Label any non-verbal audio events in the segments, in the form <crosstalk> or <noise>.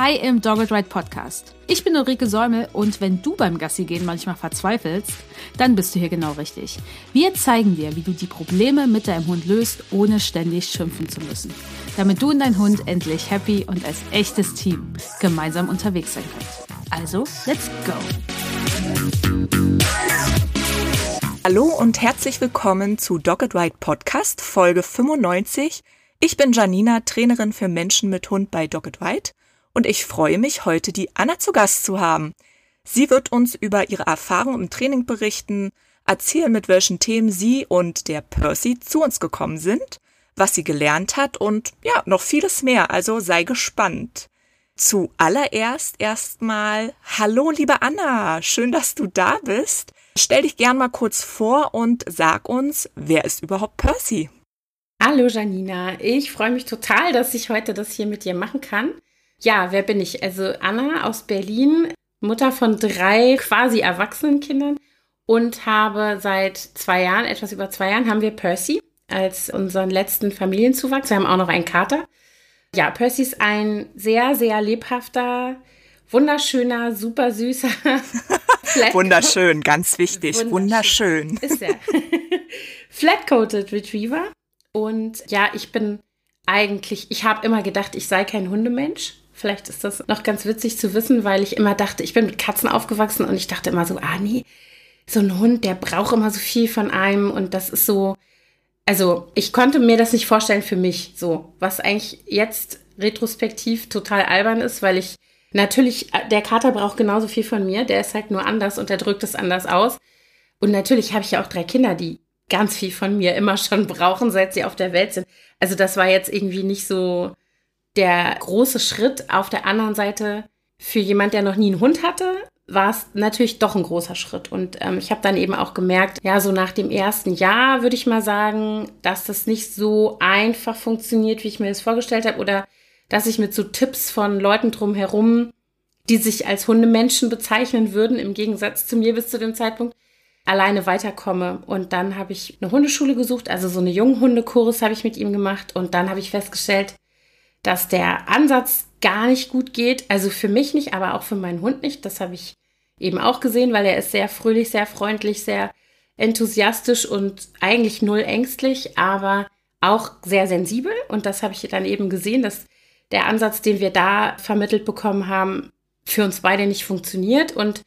Hi im Dogged Ride Podcast. Ich bin Ulrike Säumel und wenn du beim Gassi gehen manchmal verzweifelst, dann bist du hier genau richtig. Wir zeigen dir, wie du die Probleme mit deinem Hund löst, ohne ständig schimpfen zu müssen. Damit du und dein Hund endlich happy und als echtes Team gemeinsam unterwegs sein könnt. Also, let's go! Hallo und herzlich willkommen zu Dogged Ride Podcast Folge 95. Ich bin Janina, Trainerin für Menschen mit Hund bei Dogged Ride und ich freue mich, heute die Anna zu Gast zu haben. Sie wird uns über ihre Erfahrung im Training berichten, erzählen, mit welchen Themen sie und der Percy zu uns gekommen sind, was sie gelernt hat und ja, noch vieles mehr, also sei gespannt. Zuallererst erstmal Hallo, liebe Anna, schön, dass du da bist. Stell dich gern mal kurz vor und sag uns, wer ist überhaupt Percy? Hallo Janina, ich freue mich total, dass ich heute das hier mit dir machen kann. Ja, wer bin ich? Also Anna aus Berlin, Mutter von drei quasi erwachsenen Kindern und habe seit zwei Jahren, etwas über zwei Jahren, haben wir Percy als unseren letzten Familienzuwachs. Wir haben auch noch einen Kater. Ja, Percy ist ein sehr, sehr lebhafter, wunderschöner, super süßer. <laughs> Wunderschön, ganz wichtig. Wunderschön. Wunderschön. Ist er. <laughs> Flat-Coated Retriever. Und ja, ich bin eigentlich, ich habe immer gedacht, ich sei kein Hundemensch. Vielleicht ist das noch ganz witzig zu wissen, weil ich immer dachte, ich bin mit Katzen aufgewachsen und ich dachte immer so, ah nee, so ein Hund, der braucht immer so viel von einem und das ist so, also ich konnte mir das nicht vorstellen für mich so, was eigentlich jetzt retrospektiv total albern ist, weil ich natürlich, der Kater braucht genauso viel von mir, der ist halt nur anders und der drückt es anders aus. Und natürlich habe ich ja auch drei Kinder, die ganz viel von mir immer schon <laughs> brauchen, seit sie auf der Welt sind. Also das war jetzt irgendwie nicht so, der große Schritt auf der anderen Seite für jemand, der noch nie einen Hund hatte, war es natürlich doch ein großer Schritt. Und ähm, ich habe dann eben auch gemerkt, ja, so nach dem ersten Jahr würde ich mal sagen, dass das nicht so einfach funktioniert, wie ich mir das vorgestellt habe, oder dass ich mit so Tipps von Leuten drumherum, die sich als Hundemenschen bezeichnen würden, im Gegensatz zu mir bis zu dem Zeitpunkt, alleine weiterkomme. Und dann habe ich eine Hundeschule gesucht, also so eine Junghundekurs habe ich mit ihm gemacht. Und dann habe ich festgestellt, dass der Ansatz gar nicht gut geht. Also für mich nicht, aber auch für meinen Hund nicht. Das habe ich eben auch gesehen, weil er ist sehr fröhlich, sehr freundlich, sehr enthusiastisch und eigentlich null ängstlich, aber auch sehr sensibel. Und das habe ich dann eben gesehen, dass der Ansatz, den wir da vermittelt bekommen haben, für uns beide nicht funktioniert. Und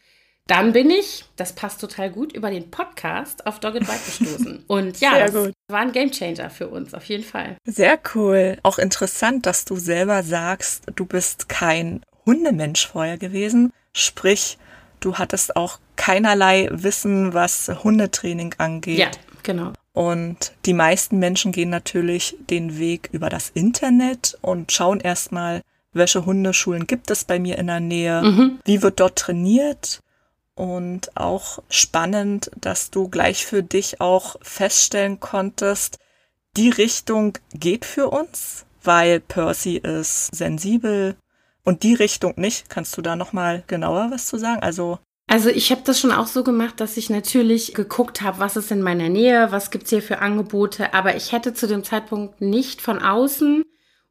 dann bin ich, das passt total gut, über den Podcast auf Dogged White gestoßen. <laughs> Und ja, Sehr das gut. war ein Gamechanger für uns, auf jeden Fall. Sehr cool. Auch interessant, dass du selber sagst, du bist kein Hundemensch vorher gewesen. Sprich, du hattest auch keinerlei Wissen, was Hundetraining angeht. Ja, genau. Und die meisten Menschen gehen natürlich den Weg über das Internet und schauen erstmal, welche Hundeschulen gibt es bei mir in der Nähe, mhm. wie wird dort trainiert und auch spannend, dass du gleich für dich auch feststellen konntest, die Richtung geht für uns, weil Percy ist sensibel und die Richtung nicht. Kannst du da noch mal genauer was zu sagen? Also also ich habe das schon auch so gemacht, dass ich natürlich geguckt habe, was ist in meiner Nähe, was gibt's hier für Angebote, aber ich hätte zu dem Zeitpunkt nicht von außen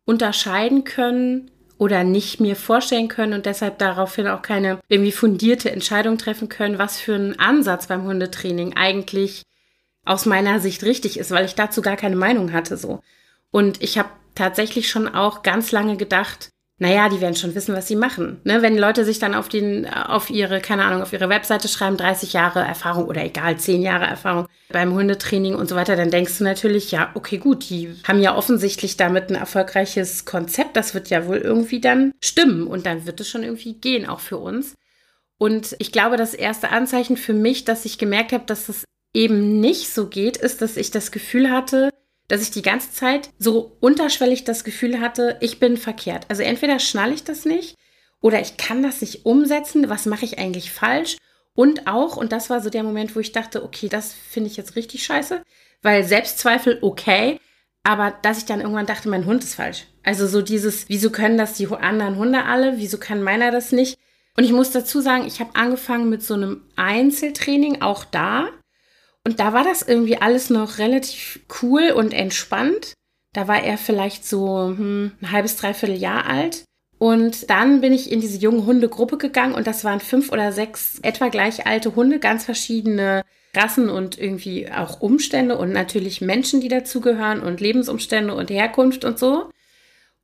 unterscheiden können, oder nicht mir vorstellen können und deshalb daraufhin auch keine irgendwie fundierte Entscheidung treffen können, was für ein Ansatz beim Hundetraining eigentlich aus meiner Sicht richtig ist, weil ich dazu gar keine Meinung hatte so. Und ich habe tatsächlich schon auch ganz lange gedacht, naja, die werden schon wissen, was sie machen. Ne? Wenn Leute sich dann auf, den, auf ihre, keine Ahnung, auf ihre Webseite schreiben, 30 Jahre Erfahrung oder egal, 10 Jahre Erfahrung beim Hundetraining und so weiter, dann denkst du natürlich, ja, okay, gut, die haben ja offensichtlich damit ein erfolgreiches Konzept. Das wird ja wohl irgendwie dann stimmen und dann wird es schon irgendwie gehen, auch für uns. Und ich glaube, das erste Anzeichen für mich, dass ich gemerkt habe, dass das eben nicht so geht, ist, dass ich das Gefühl hatte, dass ich die ganze Zeit so unterschwellig das Gefühl hatte, ich bin verkehrt. Also entweder schnalle ich das nicht oder ich kann das nicht umsetzen. Was mache ich eigentlich falsch? Und auch, und das war so der Moment, wo ich dachte, okay, das finde ich jetzt richtig scheiße, weil Selbstzweifel okay, aber dass ich dann irgendwann dachte, mein Hund ist falsch. Also so dieses, wieso können das die anderen Hunde alle? Wieso kann meiner das nicht? Und ich muss dazu sagen, ich habe angefangen mit so einem Einzeltraining, auch da. Und da war das irgendwie alles noch relativ cool und entspannt. Da war er vielleicht so hm, ein halbes, dreiviertel Jahr alt. Und dann bin ich in diese junge Hundegruppe gegangen und das waren fünf oder sechs etwa gleich alte Hunde, ganz verschiedene Rassen und irgendwie auch Umstände und natürlich Menschen, die dazugehören und Lebensumstände und Herkunft und so.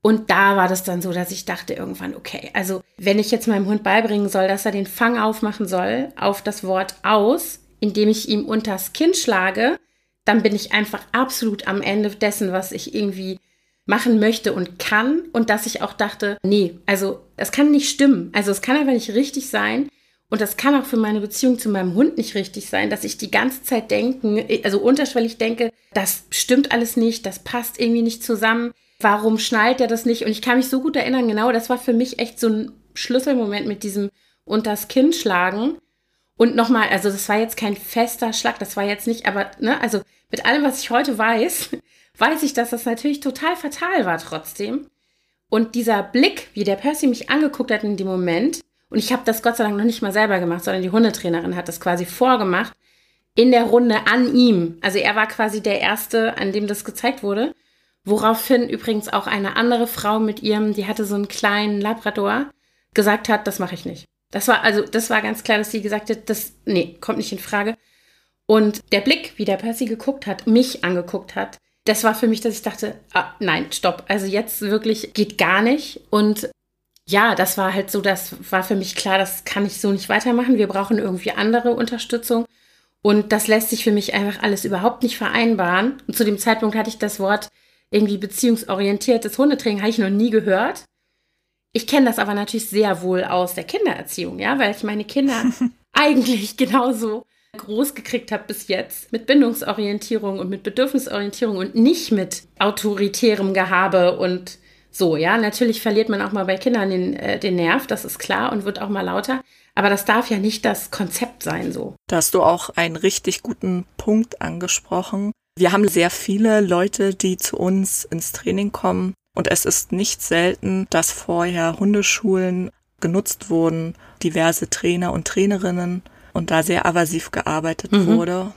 Und da war das dann so, dass ich dachte irgendwann, okay, also wenn ich jetzt meinem Hund beibringen soll, dass er den Fang aufmachen soll auf das Wort aus, indem ich ihm unters Kinn schlage, dann bin ich einfach absolut am Ende dessen, was ich irgendwie machen möchte und kann. Und dass ich auch dachte, nee, also es kann nicht stimmen. Also es kann einfach nicht richtig sein. Und das kann auch für meine Beziehung zu meinem Hund nicht richtig sein, dass ich die ganze Zeit denken, also unterschwellig denke, das stimmt alles nicht, das passt irgendwie nicht zusammen. Warum schnallt er das nicht? Und ich kann mich so gut erinnern, genau, das war für mich echt so ein Schlüsselmoment mit diesem unters Kinn schlagen. Und nochmal, also das war jetzt kein fester Schlag, das war jetzt nicht, aber, ne, also mit allem, was ich heute weiß, <laughs> weiß ich, dass das natürlich total fatal war trotzdem. Und dieser Blick, wie der Percy mich angeguckt hat in dem Moment, und ich habe das Gott sei Dank noch nicht mal selber gemacht, sondern die Hundetrainerin hat das quasi vorgemacht in der Runde an ihm. Also er war quasi der Erste, an dem das gezeigt wurde. Woraufhin übrigens auch eine andere Frau mit ihrem, die hatte so einen kleinen Labrador, gesagt hat, das mache ich nicht. Das war also, das war ganz klar, dass sie gesagt hat, das, nee, kommt nicht in Frage. Und der Blick, wie der Percy geguckt hat, mich angeguckt hat, das war für mich, dass ich dachte, ah, nein, stopp. Also jetzt wirklich geht gar nicht. Und ja, das war halt so, das war für mich klar, das kann ich so nicht weitermachen. Wir brauchen irgendwie andere Unterstützung. Und das lässt sich für mich einfach alles überhaupt nicht vereinbaren. Und zu dem Zeitpunkt hatte ich das Wort irgendwie beziehungsorientiertes Hundetraining, habe ich noch nie gehört. Ich kenne das aber natürlich sehr wohl aus der Kindererziehung, ja, weil ich meine Kinder <laughs> eigentlich genauso groß gekriegt habe bis jetzt mit Bindungsorientierung und mit Bedürfnisorientierung und nicht mit autoritärem Gehabe und so, ja, natürlich verliert man auch mal bei Kindern den, äh, den Nerv, das ist klar und wird auch mal lauter. Aber das darf ja nicht das Konzept sein, so. Da hast du auch einen richtig guten Punkt angesprochen. Wir haben sehr viele Leute, die zu uns ins Training kommen. Und es ist nicht selten, dass vorher Hundeschulen genutzt wurden, diverse Trainer und Trainerinnen und da sehr aversiv gearbeitet mhm. wurde.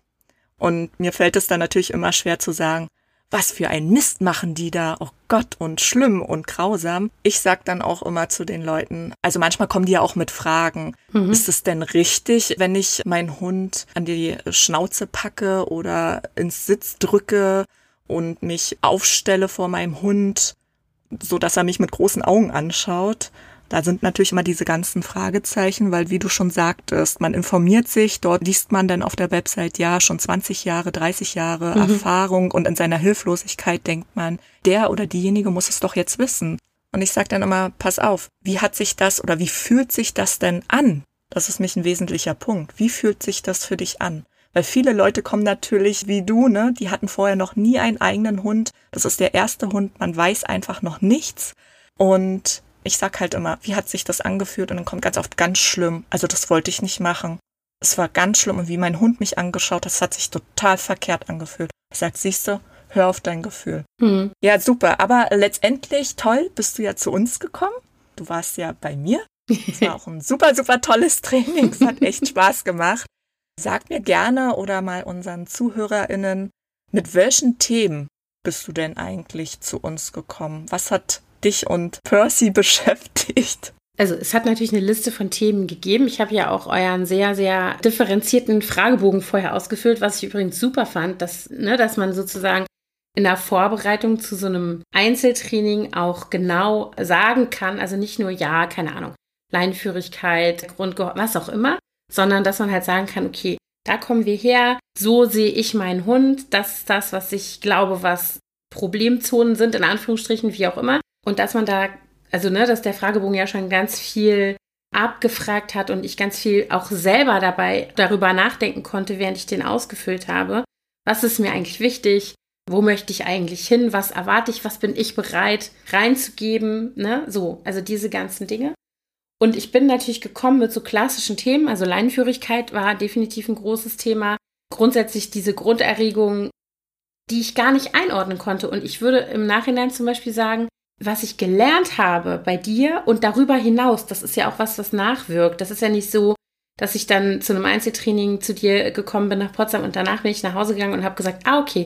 Und mir fällt es dann natürlich immer schwer zu sagen, was für ein Mist machen die da? Oh Gott, und schlimm und grausam. Ich sag dann auch immer zu den Leuten, also manchmal kommen die ja auch mit Fragen. Mhm. Ist es denn richtig, wenn ich meinen Hund an die Schnauze packe oder ins Sitz drücke und mich aufstelle vor meinem Hund, so dass er mich mit großen Augen anschaut? Da sind natürlich immer diese ganzen Fragezeichen, weil wie du schon sagtest, man informiert sich, dort liest man dann auf der Website ja schon 20 Jahre, 30 Jahre mhm. Erfahrung und in seiner Hilflosigkeit denkt man, der oder diejenige muss es doch jetzt wissen. Und ich sage dann immer, pass auf, wie hat sich das oder wie fühlt sich das denn an? Das ist mich ein wesentlicher Punkt. Wie fühlt sich das für dich an? Weil viele Leute kommen natürlich wie du, ne? Die hatten vorher noch nie einen eigenen Hund. Das ist der erste Hund. Man weiß einfach noch nichts. Und ich sag halt immer, wie hat sich das angefühlt? Und dann kommt ganz oft ganz schlimm. Also das wollte ich nicht machen. Es war ganz schlimm und wie mein Hund mich angeschaut hat, das hat sich total verkehrt angefühlt. Ich sag, siehst du, hör auf dein Gefühl. Mhm. Ja, super. Aber letztendlich toll, bist du ja zu uns gekommen. Du warst ja bei mir. Es war <laughs> auch ein super, super tolles Training. Es hat echt Spaß gemacht. Sag mir gerne oder mal unseren ZuhörerInnen, mit welchen Themen bist du denn eigentlich zu uns gekommen? Was hat dich und Percy <laughs> beschäftigt? Also es hat natürlich eine Liste von Themen gegeben. Ich habe ja auch euren sehr, sehr differenzierten Fragebogen vorher ausgefüllt, was ich übrigens super fand, dass, ne, dass man sozusagen in der Vorbereitung zu so einem Einzeltraining auch genau sagen kann, also nicht nur ja, keine Ahnung, Leinführigkeit, Grundgehör, was auch immer, sondern dass man halt sagen kann, okay, da kommen wir her, so sehe ich meinen Hund, das ist das, was ich glaube, was Problemzonen sind, in Anführungsstrichen, wie auch immer. Und dass man da, also ne, dass der Fragebogen ja schon ganz viel abgefragt hat und ich ganz viel auch selber dabei darüber nachdenken konnte, während ich den ausgefüllt habe. Was ist mir eigentlich wichtig? Wo möchte ich eigentlich hin? Was erwarte ich? Was bin ich bereit reinzugeben? Ne? So, also diese ganzen Dinge. Und ich bin natürlich gekommen mit so klassischen Themen. Also Leinführigkeit war definitiv ein großes Thema. Grundsätzlich diese Grunderregung, die ich gar nicht einordnen konnte. Und ich würde im Nachhinein zum Beispiel sagen, was ich gelernt habe bei dir und darüber hinaus, das ist ja auch was, was nachwirkt. Das ist ja nicht so, dass ich dann zu einem Einzeltraining zu dir gekommen bin nach Potsdam und danach bin ich nach Hause gegangen und habe gesagt, ah, okay,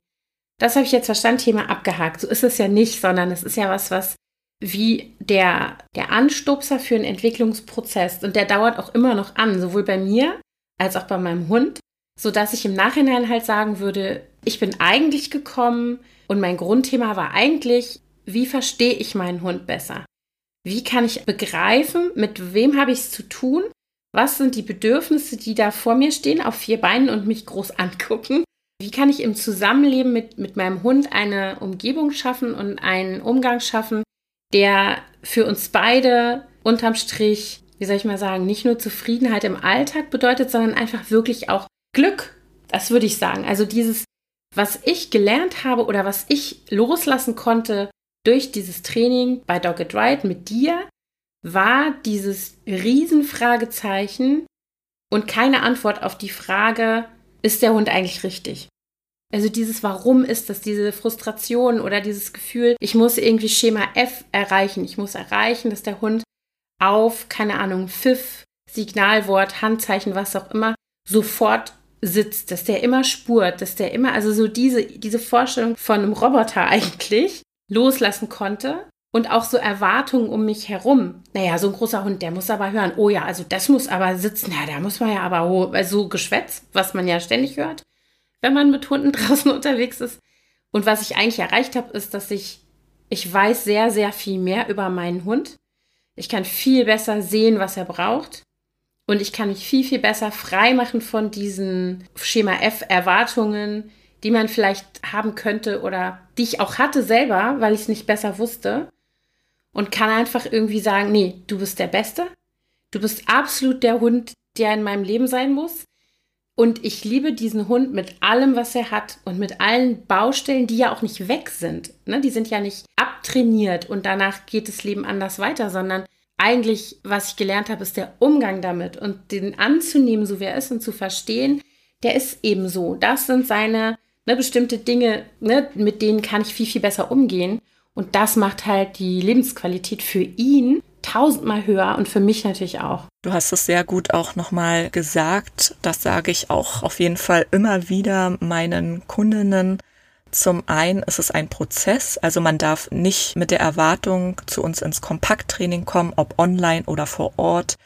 das habe ich jetzt verstanden, Thema abgehakt. So ist es ja nicht, sondern es ist ja was, was wie der, der Anstupser für einen Entwicklungsprozess. Und der dauert auch immer noch an, sowohl bei mir als auch bei meinem Hund, sodass ich im Nachhinein halt sagen würde, ich bin eigentlich gekommen und mein Grundthema war eigentlich, wie verstehe ich meinen Hund besser? Wie kann ich begreifen, mit wem habe ich es zu tun? Was sind die Bedürfnisse, die da vor mir stehen, auf vier Beinen und mich groß <laughs> angucken? Wie kann ich im Zusammenleben mit, mit meinem Hund eine Umgebung schaffen und einen Umgang schaffen, der für uns beide unterm Strich, wie soll ich mal sagen, nicht nur Zufriedenheit im Alltag bedeutet, sondern einfach wirklich auch Glück. Das würde ich sagen. Also dieses, was ich gelernt habe oder was ich loslassen konnte durch dieses Training bei Dogged Ride mit dir, war dieses Riesenfragezeichen und keine Antwort auf die Frage, ist der Hund eigentlich richtig? Also dieses Warum ist das, diese Frustration oder dieses Gefühl, ich muss irgendwie Schema F erreichen. Ich muss erreichen, dass der Hund auf, keine Ahnung, Pfiff, Signalwort, Handzeichen, was auch immer, sofort sitzt, dass der immer spurt, dass der immer, also so diese, diese Vorstellung von einem Roboter <laughs> eigentlich loslassen konnte und auch so Erwartungen um mich herum. Naja, so ein großer Hund, der muss aber hören, oh ja, also das muss aber sitzen, ja, da muss man ja aber oh, so Geschwätz, was man ja ständig hört, wenn man mit Hunden <laughs> draußen unterwegs ist. Und was ich eigentlich erreicht habe, ist, dass ich, ich weiß sehr, sehr viel mehr über meinen Hund. Ich kann viel besser sehen, was er braucht. Und ich kann mich viel, viel besser frei machen von diesen Schema F-Erwartungen, die man vielleicht haben könnte oder die ich auch hatte selber, weil ich es nicht besser wusste. Und kann einfach irgendwie sagen, nee, du bist der Beste. Du bist absolut der Hund, der in meinem Leben sein muss. Und ich liebe diesen Hund mit allem, was er hat und mit allen Baustellen, die ja auch nicht weg sind. Ne? Die sind ja nicht abtrainiert und danach geht das Leben anders weiter, sondern eigentlich, was ich gelernt habe, ist der Umgang damit und den anzunehmen, so wie er ist und zu verstehen, der ist eben so. Das sind seine ne, bestimmte Dinge, ne, mit denen kann ich viel, viel besser umgehen. Und das macht halt die Lebensqualität für ihn tausendmal höher und für mich natürlich auch. Du hast es sehr gut auch nochmal gesagt. Das sage ich auch auf jeden Fall immer wieder meinen Kundinnen. Zum einen ist es ein Prozess, also man darf nicht mit der Erwartung zu uns ins Kompakttraining kommen, ob online oder vor Ort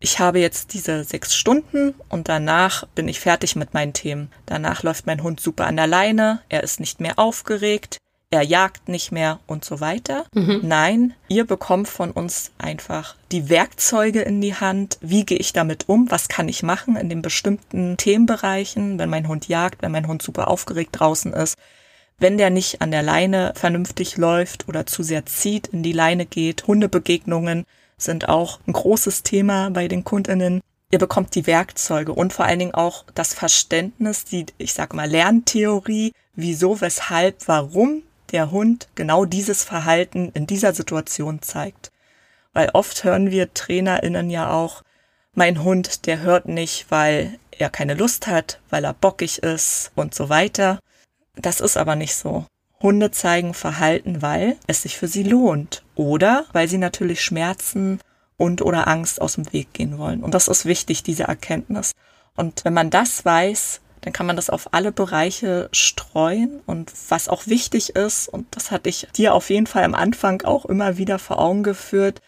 ich habe jetzt diese sechs Stunden und danach bin ich fertig mit meinen Themen. Danach läuft mein Hund super an der Leine, er ist nicht mehr aufgeregt, er jagt nicht mehr und so weiter. Mhm. Nein, ihr bekommt von uns einfach die Werkzeuge in die Hand. Wie gehe ich damit um? Was kann ich machen in den bestimmten Themenbereichen, wenn mein Hund jagt, wenn mein Hund super aufgeregt draußen ist? Wenn der nicht an der Leine vernünftig läuft oder zu sehr zieht, in die Leine geht, Hundebegegnungen, sind auch ein großes Thema bei den Kundinnen. Ihr bekommt die Werkzeuge und vor allen Dingen auch das Verständnis, die, ich sage mal, Lerntheorie, wieso, weshalb, warum der Hund genau dieses Verhalten in dieser Situation zeigt. Weil oft hören wir TrainerInnen ja auch, mein Hund, der hört nicht, weil er keine Lust hat, weil er bockig ist und so weiter. Das ist aber nicht so. Hunde zeigen Verhalten, weil es sich für sie lohnt oder weil sie natürlich Schmerzen und oder Angst aus dem Weg gehen wollen. Und das ist wichtig, diese Erkenntnis. Und wenn man das weiß, dann kann man das auf alle Bereiche streuen. Und was auch wichtig ist, und das hatte ich dir auf jeden Fall am Anfang auch immer wieder vor Augen geführt,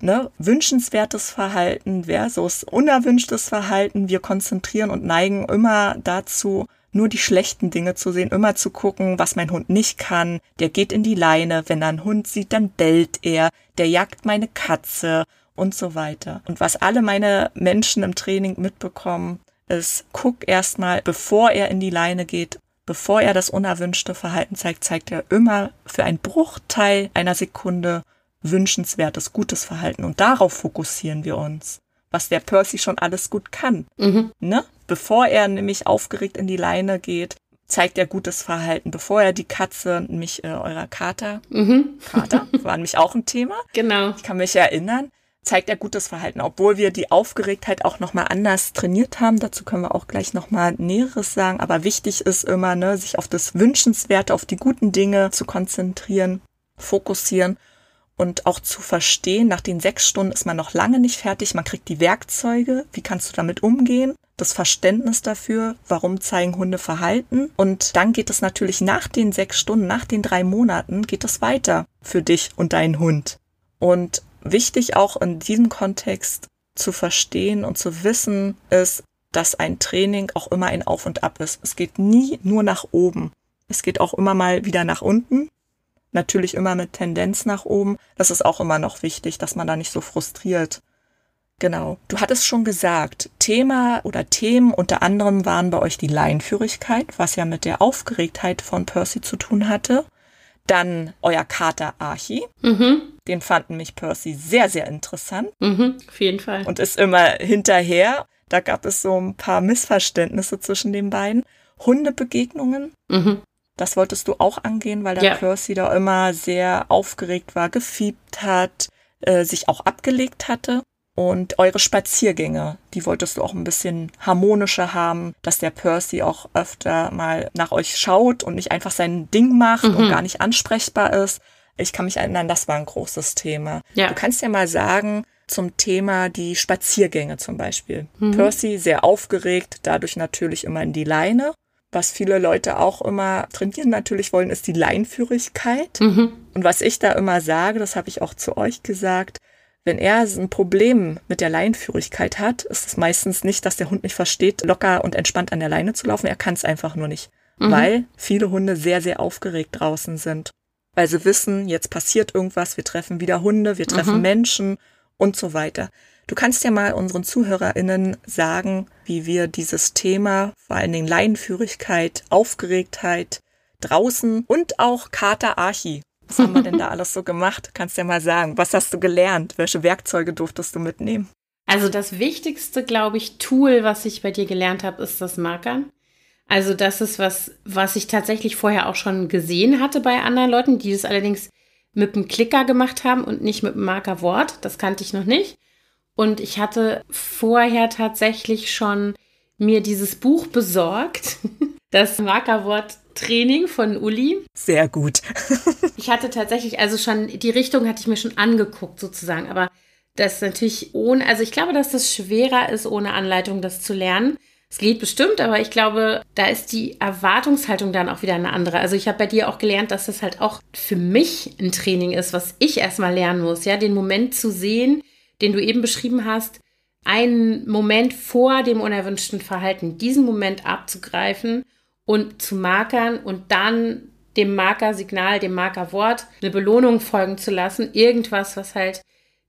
ne, wünschenswertes Verhalten versus unerwünschtes Verhalten. Wir konzentrieren und neigen immer dazu, nur die schlechten Dinge zu sehen, immer zu gucken, was mein Hund nicht kann. Der geht in die Leine, wenn er einen Hund sieht, dann bellt er, der jagt meine Katze und so weiter. Und was alle meine Menschen im Training mitbekommen, ist, guck erstmal, bevor er in die Leine geht, bevor er das unerwünschte Verhalten zeigt, zeigt er immer für einen Bruchteil einer Sekunde wünschenswertes, gutes Verhalten. Und darauf fokussieren wir uns was der Percy schon alles gut kann. Mhm. Ne? Bevor er nämlich aufgeregt in die Leine geht, zeigt er gutes Verhalten. Bevor er die Katze, nämlich äh, eurer Kater, mhm. Kater, <laughs> war nämlich auch ein Thema. Genau. Ich kann mich erinnern zeigt er gutes Verhalten, obwohl wir die Aufgeregtheit auch nochmal anders trainiert haben. Dazu können wir auch gleich nochmal Näheres sagen. Aber wichtig ist immer, ne, sich auf das Wünschenswerte, auf die guten Dinge zu konzentrieren, fokussieren und auch zu verstehen, nach den sechs Stunden ist man noch lange nicht fertig, man kriegt die Werkzeuge, wie kannst du damit umgehen, das Verständnis dafür, warum zeigen Hunde Verhalten und dann geht es natürlich nach den sechs Stunden, nach den drei Monaten, geht es weiter für dich und deinen Hund. Und wichtig auch in diesem Kontext zu verstehen und zu wissen ist, dass ein Training auch immer ein Auf und Ab ist. Es geht nie nur nach oben. Es geht auch immer mal wieder nach unten. Natürlich immer mit Tendenz nach oben. Das ist auch immer noch wichtig, dass man da nicht so frustriert. Genau. Du hattest schon gesagt, Thema oder Themen unter anderem waren bei euch die Laienführigkeit, was ja mit der Aufgeregtheit von Percy zu tun hatte. Dann euer Kater Archie. Mhm. Den fanden mich Percy sehr, sehr interessant. Mhm, auf jeden Fall. Und ist immer hinterher. Da gab es so ein paar Missverständnisse zwischen den beiden. Hundebegegnungen. Mhm. Das wolltest du auch angehen, weil der ja. Percy da immer sehr aufgeregt war, gefiebt hat, äh, sich auch abgelegt hatte. Und eure Spaziergänge, die wolltest du auch ein bisschen harmonischer haben, dass der Percy auch öfter mal nach euch schaut und nicht einfach sein Ding macht mhm. und gar nicht ansprechbar ist. Ich kann mich erinnern, das war ein großes Thema. Ja. Du kannst ja mal sagen, zum Thema die Spaziergänge zum Beispiel. Mhm. Percy sehr aufgeregt, dadurch natürlich immer in die Leine. Was viele Leute auch immer trainieren natürlich wollen, ist die Leinführigkeit. Mhm. Und was ich da immer sage, das habe ich auch zu euch gesagt, wenn er ein Problem mit der Leinführigkeit hat, ist es meistens nicht, dass der Hund nicht versteht, locker und entspannt an der Leine zu laufen. Er kann es einfach nur nicht, mhm. weil viele Hunde sehr, sehr aufgeregt draußen sind. Weil sie wissen, jetzt passiert irgendwas, wir treffen wieder Hunde, wir treffen mhm. Menschen und so weiter. Du kannst ja mal unseren ZuhörerInnen sagen, wie wir dieses Thema, vor allen Dingen Leinenführigkeit, Aufgeregtheit, draußen und auch Kater Archi. Was haben wir denn da alles so gemacht? Kannst ja mal sagen. Was hast du gelernt? Welche Werkzeuge durftest du mitnehmen? Also das wichtigste, glaube ich, Tool, was ich bei dir gelernt habe, ist das Markern. Also das ist was, was ich tatsächlich vorher auch schon gesehen hatte bei anderen Leuten, die das allerdings mit dem Klicker gemacht haben und nicht mit dem Markerwort. Das kannte ich noch nicht. Und ich hatte vorher tatsächlich schon mir dieses Buch besorgt, <laughs> das Markerwort Training von Uli. Sehr gut. <laughs> ich hatte tatsächlich, also schon, die Richtung hatte ich mir schon angeguckt sozusagen, aber das natürlich ohne, also ich glaube, dass das schwerer ist, ohne Anleitung das zu lernen. Es geht bestimmt, aber ich glaube, da ist die Erwartungshaltung dann auch wieder eine andere. Also ich habe bei dir auch gelernt, dass das halt auch für mich ein Training ist, was ich erstmal lernen muss, ja, den Moment zu sehen, den du eben beschrieben hast, einen Moment vor dem unerwünschten Verhalten, diesen Moment abzugreifen und zu markern und dann dem Markersignal, dem Markerwort eine Belohnung folgen zu lassen. Irgendwas, was halt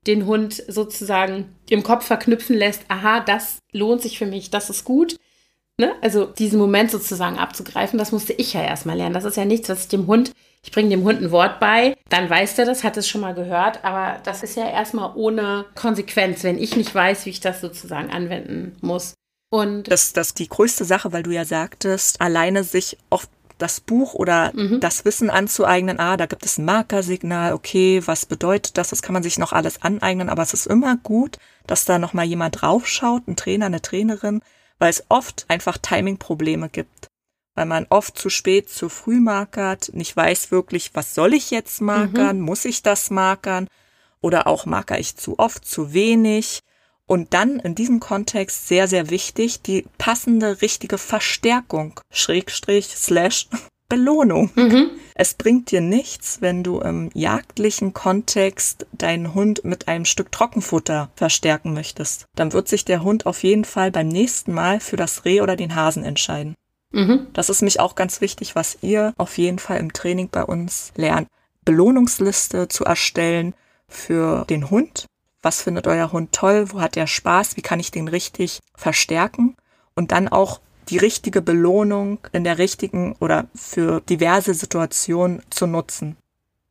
den Hund sozusagen im Kopf verknüpfen lässt, aha, das lohnt sich für mich, das ist gut. Ne? Also diesen Moment sozusagen abzugreifen, das musste ich ja erstmal lernen. Das ist ja nichts, was ich dem Hund ich bringe dem Hund ein Wort bei, dann weiß der das, hat es schon mal gehört, aber das ist ja erstmal ohne Konsequenz, wenn ich nicht weiß, wie ich das sozusagen anwenden muss. Und das, das ist die größte Sache, weil du ja sagtest, alleine sich oft das Buch oder mhm. das Wissen anzueignen, ah, da gibt es ein Markersignal, okay, was bedeutet das? Das kann man sich noch alles aneignen, aber es ist immer gut, dass da nochmal jemand draufschaut, ein Trainer, eine Trainerin, weil es oft einfach Timing-Probleme gibt weil man oft zu spät, zu früh markert, nicht weiß wirklich, was soll ich jetzt markern, mhm. muss ich das markern oder auch marker ich zu oft, zu wenig. Und dann in diesem Kontext sehr, sehr wichtig, die passende, richtige Verstärkung, Schrägstrich, Slash, <laughs> Belohnung. Mhm. Es bringt dir nichts, wenn du im jagdlichen Kontext deinen Hund mit einem Stück Trockenfutter verstärken möchtest. Dann wird sich der Hund auf jeden Fall beim nächsten Mal für das Reh oder den Hasen entscheiden. Mhm. Das ist mich auch ganz wichtig, was ihr auf jeden Fall im Training bei uns lernt. Belohnungsliste zu erstellen für den Hund. Was findet euer Hund toll? Wo hat er Spaß? Wie kann ich den richtig verstärken? Und dann auch die richtige Belohnung in der richtigen oder für diverse Situationen zu nutzen.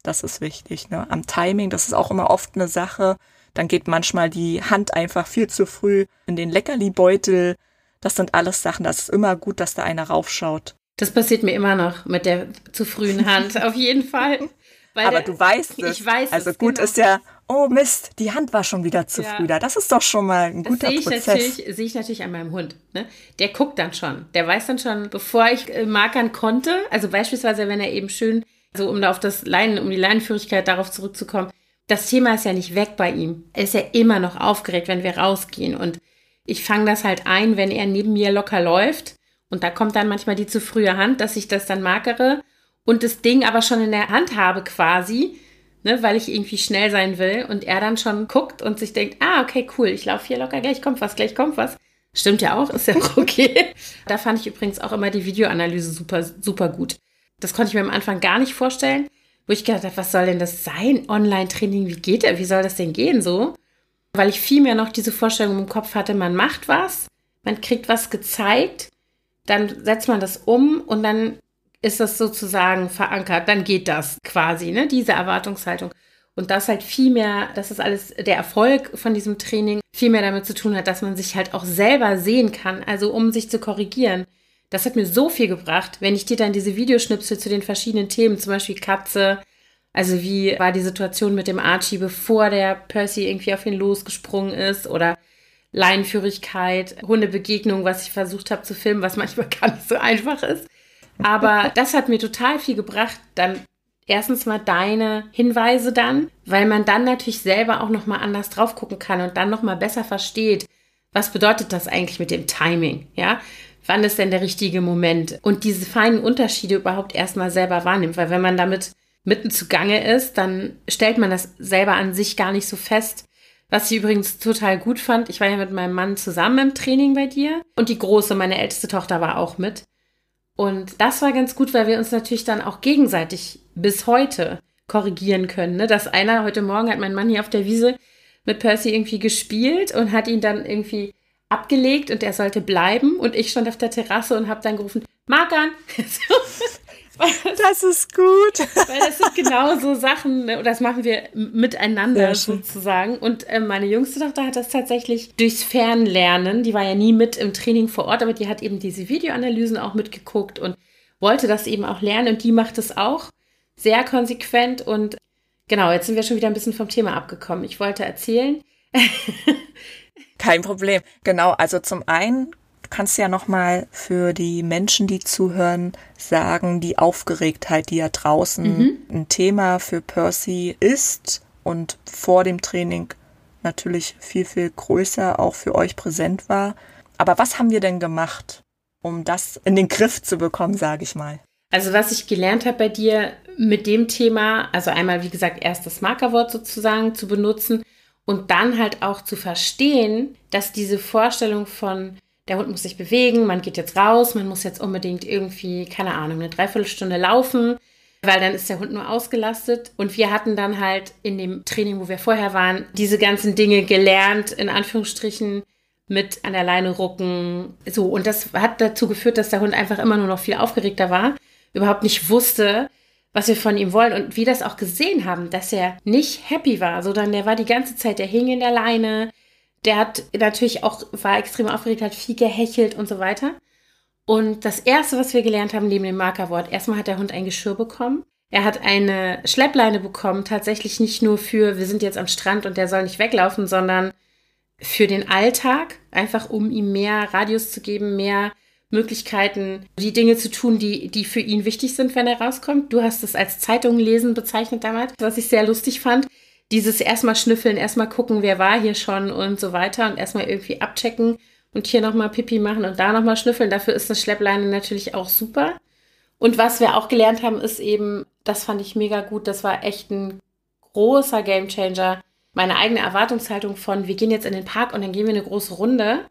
Das ist wichtig. Ne? Am Timing, das ist auch immer oft eine Sache. Dann geht manchmal die Hand einfach viel zu früh in den Leckerli-Beutel das sind alles Sachen, das ist immer gut, dass da einer raufschaut. Das passiert mir immer noch mit der zu frühen Hand, auf jeden Fall. <laughs> Aber der, du weißt es. Ich weiß also es, gut genau. ist ja, oh Mist, die Hand war schon wieder zu ja. früh da. Das ist doch schon mal ein das guter ich Prozess. Natürlich, sehe ich natürlich an meinem Hund. Ne? Der guckt dann schon. Der weiß dann schon, bevor ich äh, markern konnte, also beispielsweise, wenn er eben schön, so um da auf das Leinen, um die Leinenführigkeit darauf zurückzukommen, das Thema ist ja nicht weg bei ihm. Er ist ja immer noch aufgeregt, wenn wir rausgehen. Und ich fange das halt ein, wenn er neben mir locker läuft. Und da kommt dann manchmal die zu frühe Hand, dass ich das dann markere und das Ding aber schon in der Hand habe quasi, ne, weil ich irgendwie schnell sein will. Und er dann schon guckt und sich denkt, ah, okay, cool, ich laufe hier locker, gleich kommt was, gleich kommt was. Stimmt ja auch, ist ja auch <laughs> okay. da fand ich übrigens auch immer die Videoanalyse super, super gut. Das konnte ich mir am Anfang gar nicht vorstellen, wo ich gedacht habe, was soll denn das sein? Online-Training, wie geht der? Wie soll das denn gehen so? Weil ich vielmehr noch diese Vorstellung im Kopf hatte, man macht was, man kriegt was gezeigt, dann setzt man das um und dann ist das sozusagen verankert, dann geht das quasi, ne? Diese Erwartungshaltung. Und das halt viel mehr, dass das alles der Erfolg von diesem Training viel mehr damit zu tun hat, dass man sich halt auch selber sehen kann, also um sich zu korrigieren. Das hat mir so viel gebracht, wenn ich dir dann diese Videoschnipsel zu den verschiedenen Themen, zum Beispiel Katze, also wie war die Situation mit dem Archie, bevor der Percy irgendwie auf ihn losgesprungen ist oder Leinenführigkeit, Hundebegegnung, was ich versucht habe zu filmen, was manchmal <laughs> gar nicht so einfach ist. Aber das hat mir total viel gebracht, dann erstens mal deine Hinweise dann, weil man dann natürlich selber auch noch mal anders drauf gucken kann und dann noch mal besser versteht, was bedeutet das eigentlich mit dem Timing, ja? Wann ist denn der richtige Moment? Und diese feinen Unterschiede überhaupt erstmal selber wahrnimmt, weil wenn man damit mitten zugange ist, dann stellt man das selber an sich gar nicht so fest. Was ich übrigens total gut fand, ich war ja mit meinem Mann zusammen im Training bei dir und die große, meine älteste Tochter war auch mit. Und das war ganz gut, weil wir uns natürlich dann auch gegenseitig bis heute korrigieren können. Ne? Dass einer, heute Morgen hat mein Mann hier auf der Wiese mit Percy irgendwie gespielt und hat ihn dann irgendwie abgelegt und er sollte bleiben. Und ich stand auf der Terrasse und habe dann gerufen, Markern! <laughs> das ist gut. Weil das sind genau so Sachen, ne? das machen wir miteinander sozusagen. Und äh, meine jüngste Tochter hat das tatsächlich durchs Fernlernen, die war ja nie mit im Training vor Ort, aber die hat eben diese Videoanalysen auch mitgeguckt und wollte das eben auch lernen und die macht es auch sehr konsequent und genau, jetzt sind wir schon wieder ein bisschen vom Thema abgekommen. Ich wollte erzählen. <laughs> Kein Problem. Genau, also zum einen kannst ja nochmal für die Menschen, die zuhören, sagen, die Aufgeregtheit, die ja draußen mhm. ein Thema für Percy ist und vor dem Training natürlich viel, viel größer auch für euch präsent war. Aber was haben wir denn gemacht, um das in den Griff zu bekommen, sage ich mal? Also was ich gelernt habe bei dir mit dem Thema, also einmal wie gesagt erst das Markerwort sozusagen zu benutzen und dann halt auch zu verstehen, dass diese Vorstellung von der Hund muss sich bewegen, man geht jetzt raus, man muss jetzt unbedingt irgendwie, keine Ahnung, eine Dreiviertelstunde laufen, weil dann ist der Hund nur ausgelastet. Und wir hatten dann halt in dem Training, wo wir vorher waren, diese ganzen Dinge gelernt, in Anführungsstrichen, mit an der Leine rucken. So, und das hat dazu geführt, dass der Hund einfach immer nur noch viel aufgeregter war, überhaupt nicht wusste, was wir von ihm wollen und wir das auch gesehen haben, dass er nicht happy war, sondern der war die ganze Zeit, der hing in der Leine, der hat natürlich auch, war extrem aufgeregt, hat viel gehechelt und so weiter. Und das erste, was wir gelernt haben neben dem Markerwort, erstmal hat der Hund ein Geschirr bekommen. Er hat eine Schleppleine bekommen, tatsächlich nicht nur für, wir sind jetzt am Strand und der soll nicht weglaufen, sondern für den Alltag, einfach um ihm mehr Radius zu geben, mehr Möglichkeiten, die Dinge zu tun, die, die für ihn wichtig sind, wenn er rauskommt. Du hast es als Zeitung lesen bezeichnet damals, was ich sehr lustig fand dieses erstmal schnüffeln, erstmal gucken, wer war hier schon und so weiter und erstmal irgendwie abchecken und hier nochmal Pipi machen und da nochmal schnüffeln. Dafür ist eine Schleppleine natürlich auch super. Und was wir auch gelernt haben, ist eben, das fand ich mega gut, das war echt ein großer Gamechanger. Meine eigene Erwartungshaltung von, wir gehen jetzt in den Park und dann gehen wir eine große Runde,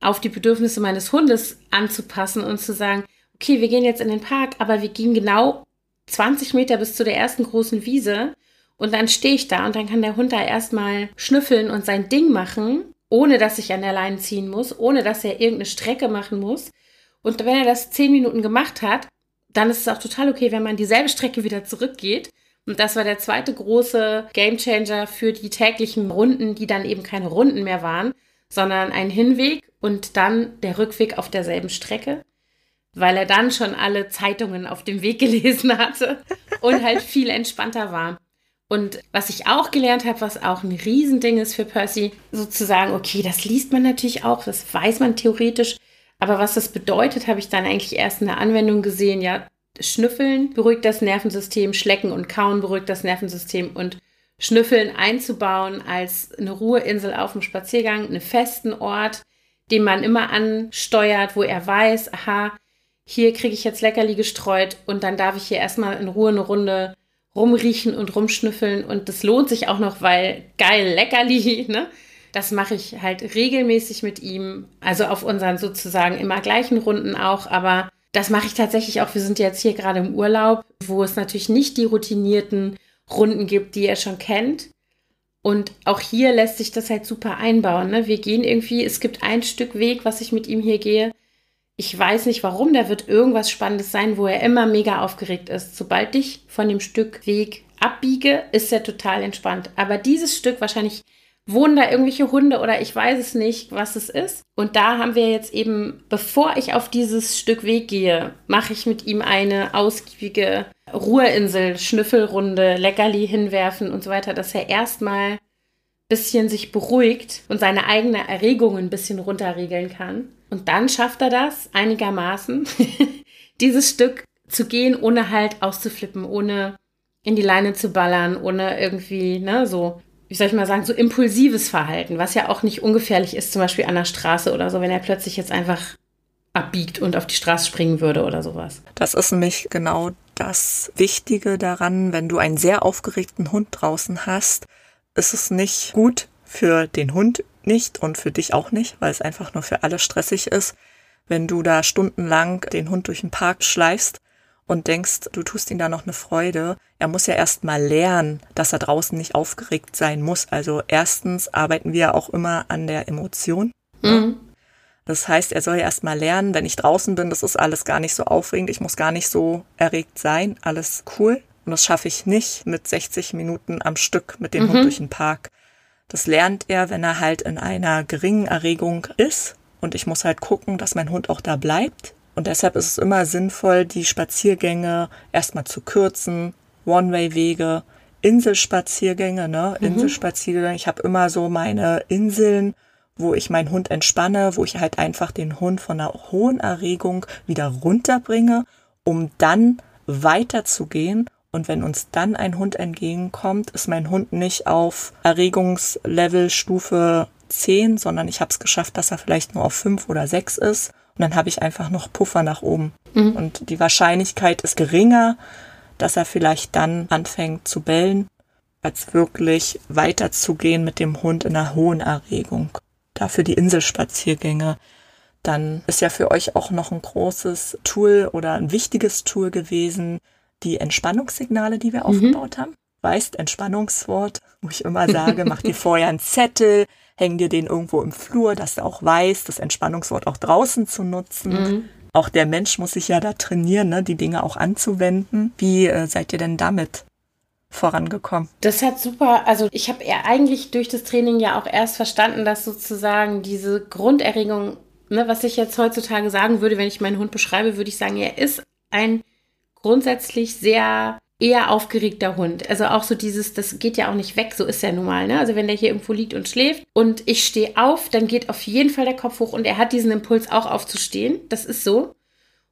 auf die Bedürfnisse meines Hundes anzupassen und zu sagen, okay, wir gehen jetzt in den Park, aber wir gehen genau 20 Meter bis zu der ersten großen Wiese und dann stehe ich da und dann kann der Hund da erstmal schnüffeln und sein Ding machen, ohne dass ich an der Leine ziehen muss, ohne dass er irgendeine Strecke machen muss. Und wenn er das zehn Minuten gemacht hat, dann ist es auch total okay, wenn man dieselbe Strecke wieder zurückgeht. Und das war der zweite große Gamechanger für die täglichen Runden, die dann eben keine Runden mehr waren, sondern ein Hinweg und dann der Rückweg auf derselben Strecke, weil er dann schon alle Zeitungen auf dem Weg <laughs> gelesen hatte und halt viel entspannter war. Und was ich auch gelernt habe, was auch ein Riesending ist für Percy, sozusagen, okay, das liest man natürlich auch, das weiß man theoretisch, aber was das bedeutet, habe ich dann eigentlich erst in der Anwendung gesehen. Ja, Schnüffeln beruhigt das Nervensystem, Schlecken und Kauen beruhigt das Nervensystem und Schnüffeln einzubauen als eine Ruheinsel auf dem Spaziergang, einen festen Ort, den man immer ansteuert, wo er weiß, aha, hier kriege ich jetzt Leckerli gestreut und dann darf ich hier erstmal in Ruhe eine Runde rumriechen und rumschnüffeln und das lohnt sich auch noch, weil geil Leckerli, <laughs> ne? Das mache ich halt regelmäßig mit ihm, also auf unseren sozusagen immer gleichen Runden auch, aber das mache ich tatsächlich auch. Wir sind jetzt hier gerade im Urlaub, wo es natürlich nicht die routinierten Runden gibt, die er schon kennt. Und auch hier lässt sich das halt super einbauen. Ne? Wir gehen irgendwie, es gibt ein Stück Weg, was ich mit ihm hier gehe. Ich weiß nicht warum, da wird irgendwas Spannendes sein, wo er immer mega aufgeregt ist. Sobald ich von dem Stück Weg abbiege, ist er total entspannt. Aber dieses Stück wahrscheinlich wohnen da irgendwelche Hunde oder ich weiß es nicht, was es ist. Und da haben wir jetzt eben, bevor ich auf dieses Stück Weg gehe, mache ich mit ihm eine ausgiebige Ruheinsel, Schnüffelrunde, Leckerli hinwerfen und so weiter, dass er erstmal bisschen sich beruhigt und seine eigene Erregung ein bisschen runterregeln kann. Und dann schafft er das einigermaßen, <laughs> dieses Stück zu gehen, ohne halt auszuflippen, ohne in die Leine zu ballern, ohne irgendwie, ne, so wie soll ich mal sagen, so impulsives Verhalten, was ja auch nicht ungefährlich ist, zum Beispiel an der Straße oder so, wenn er plötzlich jetzt einfach abbiegt und auf die Straße springen würde oder sowas. Das ist nämlich genau das Wichtige daran, wenn du einen sehr aufgeregten Hund draußen hast, ist es nicht gut für den Hund nicht und für dich auch nicht, weil es einfach nur für alle stressig ist, wenn du da stundenlang den Hund durch den Park schleifst und denkst, du tust ihm da noch eine Freude. Er muss ja erst mal lernen, dass er draußen nicht aufgeregt sein muss. Also erstens arbeiten wir auch immer an der Emotion. Mhm. Das heißt, er soll erst mal lernen, wenn ich draußen bin, das ist alles gar nicht so aufregend, ich muss gar nicht so erregt sein, alles cool. Und das schaffe ich nicht mit 60 Minuten am Stück mit dem mhm. Hund durch den Park. Das lernt er, wenn er halt in einer geringen Erregung ist. Und ich muss halt gucken, dass mein Hund auch da bleibt und deshalb ist es immer sinnvoll, die Spaziergänge erstmal zu kürzen, One-Way-Wege, Inselspaziergänge, ne? Mhm. Inselspaziergänge. Ich habe immer so meine Inseln, wo ich meinen Hund entspanne, wo ich halt einfach den Hund von einer hohen Erregung wieder runterbringe, um dann weiterzugehen. Und wenn uns dann ein Hund entgegenkommt, ist mein Hund nicht auf Erregungslevel Stufe 10, sondern ich habe es geschafft, dass er vielleicht nur auf 5 oder 6 ist. Und dann habe ich einfach noch Puffer nach oben. Mhm. Und die Wahrscheinlichkeit ist geringer, dass er vielleicht dann anfängt zu bellen, als wirklich weiterzugehen mit dem Hund in einer hohen Erregung. Dafür die Inselspaziergänge. Dann ist ja für euch auch noch ein großes Tool oder ein wichtiges Tool gewesen, die Entspannungssignale, die wir mhm. aufgebaut haben. Weißt, Entspannungswort, wo ich immer sage, <laughs> mach dir vorher einen Zettel, häng dir den irgendwo im Flur, dass du auch weißt, das Entspannungswort auch draußen zu nutzen. Mhm. Auch der Mensch muss sich ja da trainieren, ne, die Dinge auch anzuwenden. Wie äh, seid ihr denn damit vorangekommen? Das hat super, also ich habe eigentlich durch das Training ja auch erst verstanden, dass sozusagen diese Grunderregung, ne, was ich jetzt heutzutage sagen würde, wenn ich meinen Hund beschreibe, würde ich sagen, er ist ein grundsätzlich sehr eher aufgeregter Hund. Also auch so dieses, das geht ja auch nicht weg, so ist er nun mal. Ne? Also wenn der hier irgendwo liegt und schläft und ich stehe auf, dann geht auf jeden Fall der Kopf hoch und er hat diesen Impuls auch aufzustehen. Das ist so.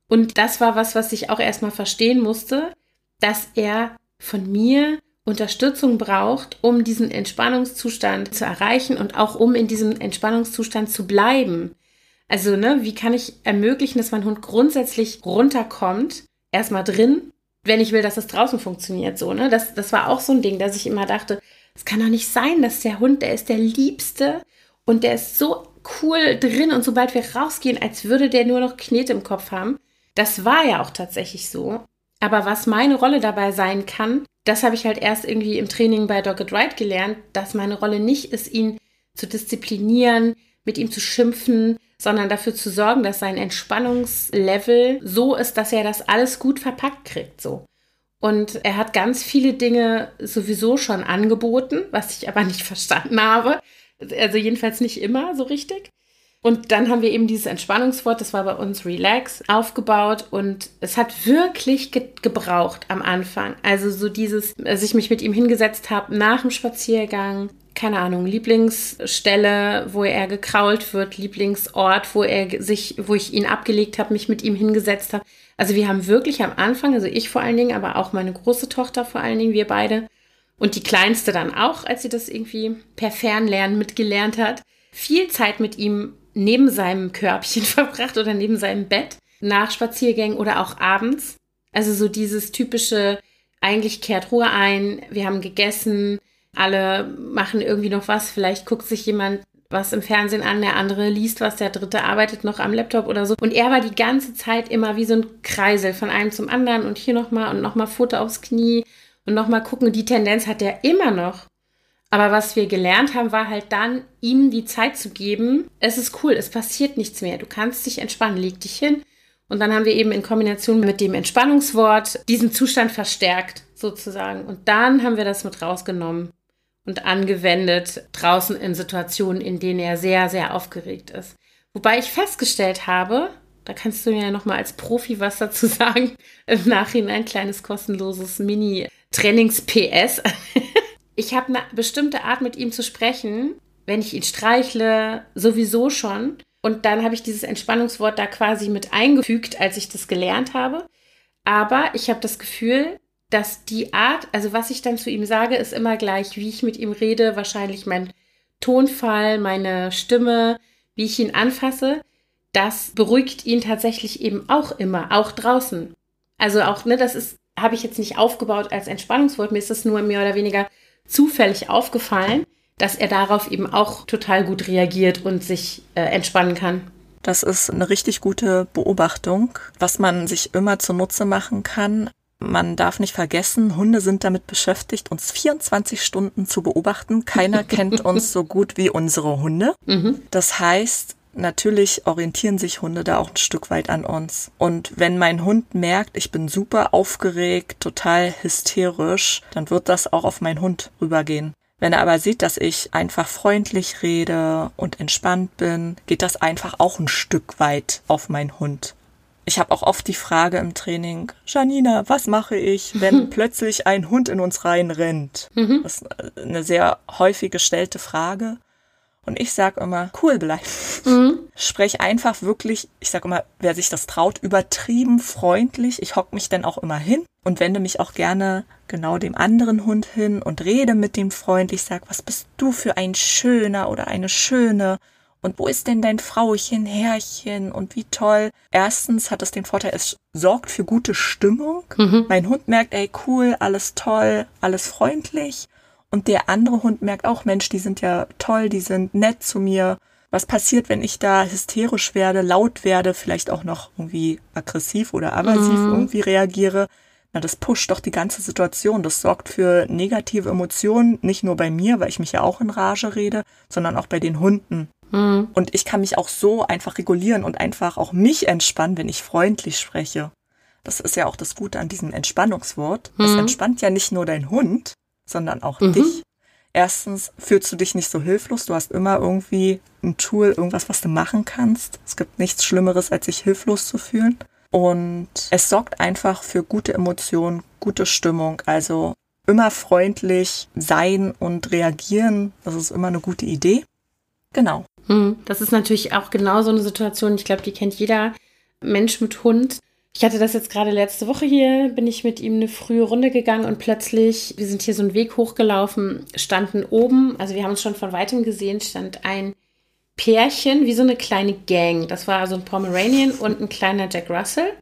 Und das war was, was ich auch erstmal verstehen musste, dass er von mir Unterstützung braucht, um diesen Entspannungszustand zu erreichen und auch um in diesem Entspannungszustand zu bleiben. Also, ne, wie kann ich ermöglichen, dass mein Hund grundsätzlich runterkommt? Erstmal drin wenn ich will, dass es draußen funktioniert, so, ne? Das, das war auch so ein Ding, dass ich immer dachte, es kann doch nicht sein, dass der Hund, der ist der Liebste und der ist so cool drin und sobald wir rausgehen, als würde der nur noch Knete im Kopf haben. Das war ja auch tatsächlich so. Aber was meine Rolle dabei sein kann, das habe ich halt erst irgendwie im Training bei Dogged Ride gelernt, dass meine Rolle nicht ist, ihn zu disziplinieren, mit ihm zu schimpfen, sondern dafür zu sorgen, dass sein Entspannungslevel so ist, dass er das alles gut verpackt kriegt, so. Und er hat ganz viele Dinge sowieso schon angeboten, was ich aber nicht <laughs> verstanden habe. Also jedenfalls nicht immer so richtig. Und dann haben wir eben dieses Entspannungswort, das war bei uns Relax, aufgebaut und es hat wirklich ge gebraucht am Anfang. Also so dieses, als ich mich mit ihm hingesetzt habe nach dem Spaziergang, keine Ahnung, Lieblingsstelle, wo er gekrault wird, Lieblingsort, wo er sich, wo ich ihn abgelegt habe, mich mit ihm hingesetzt habe. Also wir haben wirklich am Anfang, also ich vor allen Dingen, aber auch meine große Tochter vor allen Dingen, wir beide, und die Kleinste dann auch, als sie das irgendwie per Fernlernen mitgelernt hat, viel Zeit mit ihm neben seinem Körbchen <laughs> verbracht oder neben seinem Bett, nach Spaziergängen oder auch abends. Also so dieses typische, eigentlich kehrt Ruhe ein, wir haben gegessen, alle machen irgendwie noch was, vielleicht guckt sich jemand was im Fernsehen an, der andere liest was, der dritte arbeitet noch am Laptop oder so. Und er war die ganze Zeit immer wie so ein Kreisel von einem zum anderen und hier nochmal und nochmal Futter aufs Knie und nochmal gucken. Die Tendenz hat er immer noch. Aber was wir gelernt haben, war halt dann, ihm die Zeit zu geben. Es ist cool, es passiert nichts mehr. Du kannst dich entspannen, leg dich hin. Und dann haben wir eben in Kombination mit dem Entspannungswort diesen Zustand verstärkt, sozusagen. Und dann haben wir das mit rausgenommen und angewendet draußen in Situationen, in denen er sehr, sehr aufgeregt ist. Wobei ich festgestellt habe, da kannst du mir ja nochmal als Profi was dazu <laughs> sagen, im Nachhinein ein kleines kostenloses Mini-Trainings-PS. <laughs> ich habe eine bestimmte Art, mit ihm zu sprechen, wenn ich ihn streichle, sowieso schon. Und dann habe ich dieses Entspannungswort da quasi mit eingefügt, als ich das gelernt habe. Aber ich habe das Gefühl, dass die Art, also was ich dann zu ihm sage, ist immer gleich, wie ich mit ihm rede, wahrscheinlich mein Tonfall, meine Stimme, wie ich ihn anfasse. Das beruhigt ihn tatsächlich eben auch immer, auch draußen. Also auch, ne, das ist, habe ich jetzt nicht aufgebaut als Entspannungswort, mir ist das nur mehr oder weniger zufällig aufgefallen, dass er darauf eben auch total gut reagiert und sich äh, entspannen kann. Das ist eine richtig gute Beobachtung, was man sich immer zunutze machen kann. Man darf nicht vergessen, Hunde sind damit beschäftigt, uns 24 Stunden zu beobachten. Keiner <laughs> kennt uns so gut wie unsere Hunde. Mhm. Das heißt, natürlich orientieren sich Hunde da auch ein Stück weit an uns. Und wenn mein Hund merkt, ich bin super aufgeregt, total hysterisch, dann wird das auch auf meinen Hund rübergehen. Wenn er aber sieht, dass ich einfach freundlich rede und entspannt bin, geht das einfach auch ein Stück weit auf meinen Hund. Ich habe auch oft die Frage im Training, Janina, was mache ich, wenn <laughs> plötzlich ein Hund in uns reinrennt? Mhm. Das ist eine sehr häufig gestellte Frage. Und ich sage immer, cool bleiben. Mhm. Sprech einfach wirklich, ich sage immer, wer sich das traut, übertrieben freundlich. Ich hock mich dann auch immer hin und wende mich auch gerne genau dem anderen Hund hin und rede mit dem Freund. Ich sage, was bist du für ein schöner oder eine schöne? Und wo ist denn dein Frauchen, Herrchen? Und wie toll. Erstens hat es den Vorteil, es sorgt für gute Stimmung. Mhm. Mein Hund merkt, ey, cool, alles toll, alles freundlich. Und der andere Hund merkt auch, Mensch, die sind ja toll, die sind nett zu mir. Was passiert, wenn ich da hysterisch werde, laut werde, vielleicht auch noch irgendwie aggressiv oder aversiv mhm. irgendwie reagiere? Na, das pusht doch die ganze Situation. Das sorgt für negative Emotionen, nicht nur bei mir, weil ich mich ja auch in Rage rede, sondern auch bei den Hunden. Mhm. Und ich kann mich auch so einfach regulieren und einfach auch mich entspannen, wenn ich freundlich spreche. Das ist ja auch das Gute an diesem Entspannungswort. Es mhm. entspannt ja nicht nur dein Hund, sondern auch mhm. dich. Erstens fühlst du dich nicht so hilflos. Du hast immer irgendwie ein Tool, irgendwas, was du machen kannst. Es gibt nichts Schlimmeres, als sich hilflos zu fühlen. Und es sorgt einfach für gute Emotionen, gute Stimmung. Also immer freundlich sein und reagieren. Das ist immer eine gute Idee. Genau. Hm, das ist natürlich auch genau so eine Situation. Ich glaube, die kennt jeder Mensch mit Hund ich hatte das jetzt gerade letzte Woche hier, bin ich mit ihm eine frühe Runde gegangen und plötzlich, wir sind hier so einen Weg hochgelaufen, standen oben, also wir haben uns schon von weitem gesehen, stand ein Pärchen, wie so eine kleine Gang. Das war so ein Pomeranian und ein kleiner Jack Russell.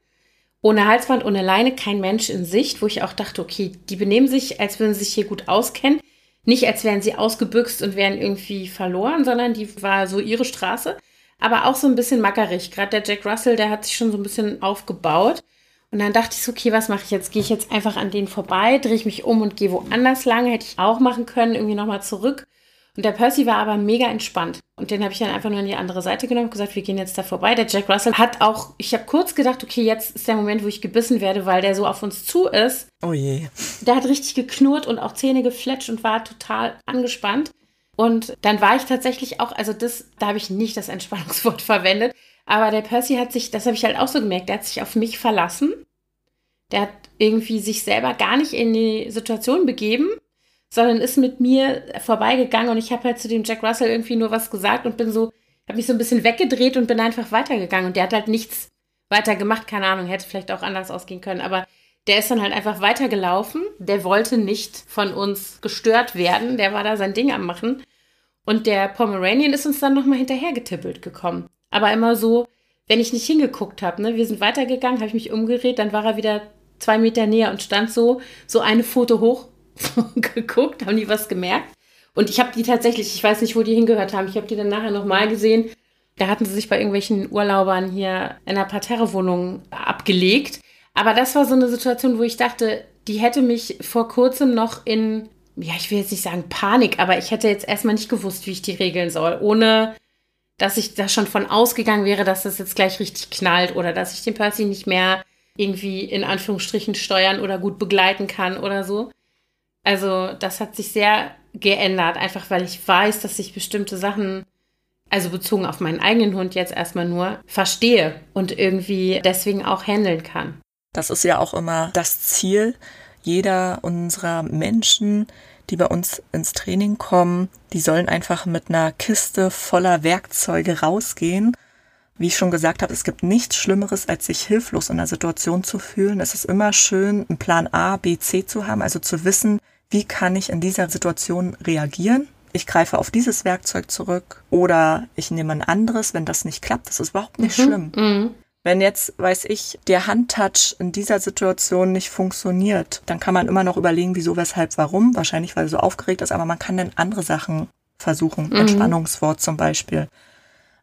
Ohne Halsband, ohne Leine, kein Mensch in Sicht, wo ich auch dachte, okay, die benehmen sich, als würden sie sich hier gut auskennen. Nicht, als wären sie ausgebüxt und wären irgendwie verloren, sondern die war so ihre Straße aber auch so ein bisschen mackerig. Gerade der Jack Russell, der hat sich schon so ein bisschen aufgebaut. Und dann dachte ich so, okay, was mache ich jetzt? Gehe ich jetzt einfach an den vorbei, drehe ich mich um und gehe woanders lang? Hätte ich auch machen können, irgendwie nochmal zurück. Und der Percy war aber mega entspannt. Und den habe ich dann einfach nur an die andere Seite genommen und gesagt, wir gehen jetzt da vorbei. Der Jack Russell hat auch, ich habe kurz gedacht, okay, jetzt ist der Moment, wo ich gebissen werde, weil der so auf uns zu ist. Oh je. Der hat richtig geknurrt und auch Zähne gefletscht und war total angespannt. Und dann war ich tatsächlich auch, also das, da habe ich nicht das Entspannungswort <laughs> verwendet, aber der Percy hat sich, das habe ich halt auch so gemerkt, der hat sich auf mich verlassen. Der hat irgendwie sich selber gar nicht in die Situation begeben, sondern ist mit mir vorbeigegangen und ich habe halt zu dem Jack Russell irgendwie nur was gesagt und bin so, habe mich so ein bisschen weggedreht und bin einfach weitergegangen und der hat halt nichts weiter gemacht, keine Ahnung, hätte vielleicht auch anders ausgehen können, aber der ist dann halt einfach weitergelaufen. Der wollte nicht von uns gestört werden. Der war da sein Ding am machen. Und der Pomeranian ist uns dann nochmal hinterhergetippelt gekommen. Aber immer so, wenn ich nicht hingeguckt habe. Ne? Wir sind weitergegangen, habe ich mich umgedreht, dann war er wieder zwei Meter näher und stand so, so eine Foto hoch <laughs> geguckt, haben die was gemerkt. Und ich habe die tatsächlich, ich weiß nicht, wo die hingehört haben, ich habe die dann nachher nochmal gesehen. Da hatten sie sich bei irgendwelchen Urlaubern hier in einer Parterrewohnung abgelegt. Aber das war so eine Situation, wo ich dachte, die hätte mich vor kurzem noch in, ja, ich will jetzt nicht sagen Panik, aber ich hätte jetzt erstmal nicht gewusst, wie ich die regeln soll, ohne dass ich da schon von ausgegangen wäre, dass das jetzt gleich richtig knallt oder dass ich den Percy nicht mehr irgendwie in Anführungsstrichen steuern oder gut begleiten kann oder so. Also das hat sich sehr geändert, einfach weil ich weiß, dass ich bestimmte Sachen, also bezogen auf meinen eigenen Hund jetzt erstmal nur, verstehe und irgendwie deswegen auch handeln kann. Das ist ja auch immer das Ziel jeder unserer Menschen, die bei uns ins Training kommen, die sollen einfach mit einer Kiste voller Werkzeuge rausgehen. Wie ich schon gesagt habe, es gibt nichts Schlimmeres, als sich hilflos in einer Situation zu fühlen. Es ist immer schön, einen Plan A, B, C zu haben, also zu wissen, wie kann ich in dieser Situation reagieren. Ich greife auf dieses Werkzeug zurück oder ich nehme ein anderes, wenn das nicht klappt. Das ist überhaupt nicht mhm. schlimm. Mhm. Wenn jetzt, weiß ich, der Handtouch in dieser Situation nicht funktioniert, dann kann man immer noch überlegen, wieso, weshalb, warum. Wahrscheinlich, weil er so aufgeregt ist, aber man kann dann andere Sachen versuchen. Mhm. Entspannungswort zum Beispiel.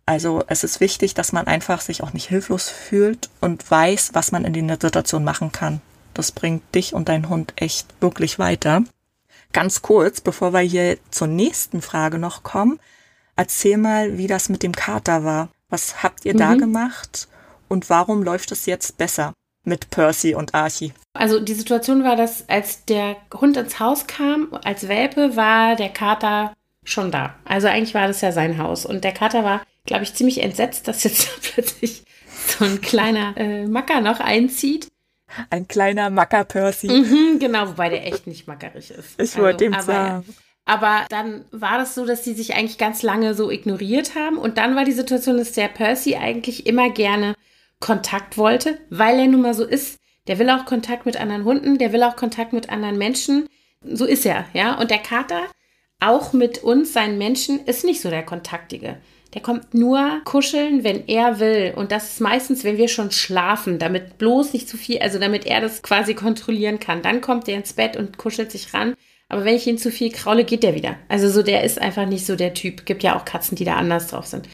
Also es ist wichtig, dass man einfach sich auch nicht hilflos fühlt und weiß, was man in der Situation machen kann. Das bringt dich und deinen Hund echt wirklich weiter. Ganz kurz, bevor wir hier zur nächsten Frage noch kommen, erzähl mal, wie das mit dem Kater war. Was habt ihr mhm. da gemacht? und warum läuft es jetzt besser mit Percy und Archie? Also die Situation war, dass als der Hund ins Haus kam, als Welpe, war der Kater schon da. Also eigentlich war das ja sein Haus. Und der Kater war, glaube ich, ziemlich entsetzt, dass jetzt <laughs> plötzlich so ein kleiner äh, Macker noch einzieht. Ein kleiner Macker Percy. Mhm, genau, wobei der echt nicht mackerig ist. Ich also, wollte ihm sagen. Aber dann war das so, dass sie sich eigentlich ganz lange so ignoriert haben. Und dann war die Situation, dass der Percy eigentlich immer gerne Kontakt wollte, weil er nun mal so ist. Der will auch Kontakt mit anderen Hunden, der will auch Kontakt mit anderen Menschen. So ist er, ja. Und der Kater, auch mit uns, seinen Menschen, ist nicht so der Kontaktige. Der kommt nur kuscheln, wenn er will. Und das ist meistens, wenn wir schon schlafen, damit bloß nicht zu viel, also damit er das quasi kontrollieren kann. Dann kommt er ins Bett und kuschelt sich ran. Aber wenn ich ihn zu viel kraule, geht der wieder. Also so, der ist einfach nicht so der Typ. Gibt ja auch Katzen, die da anders drauf sind.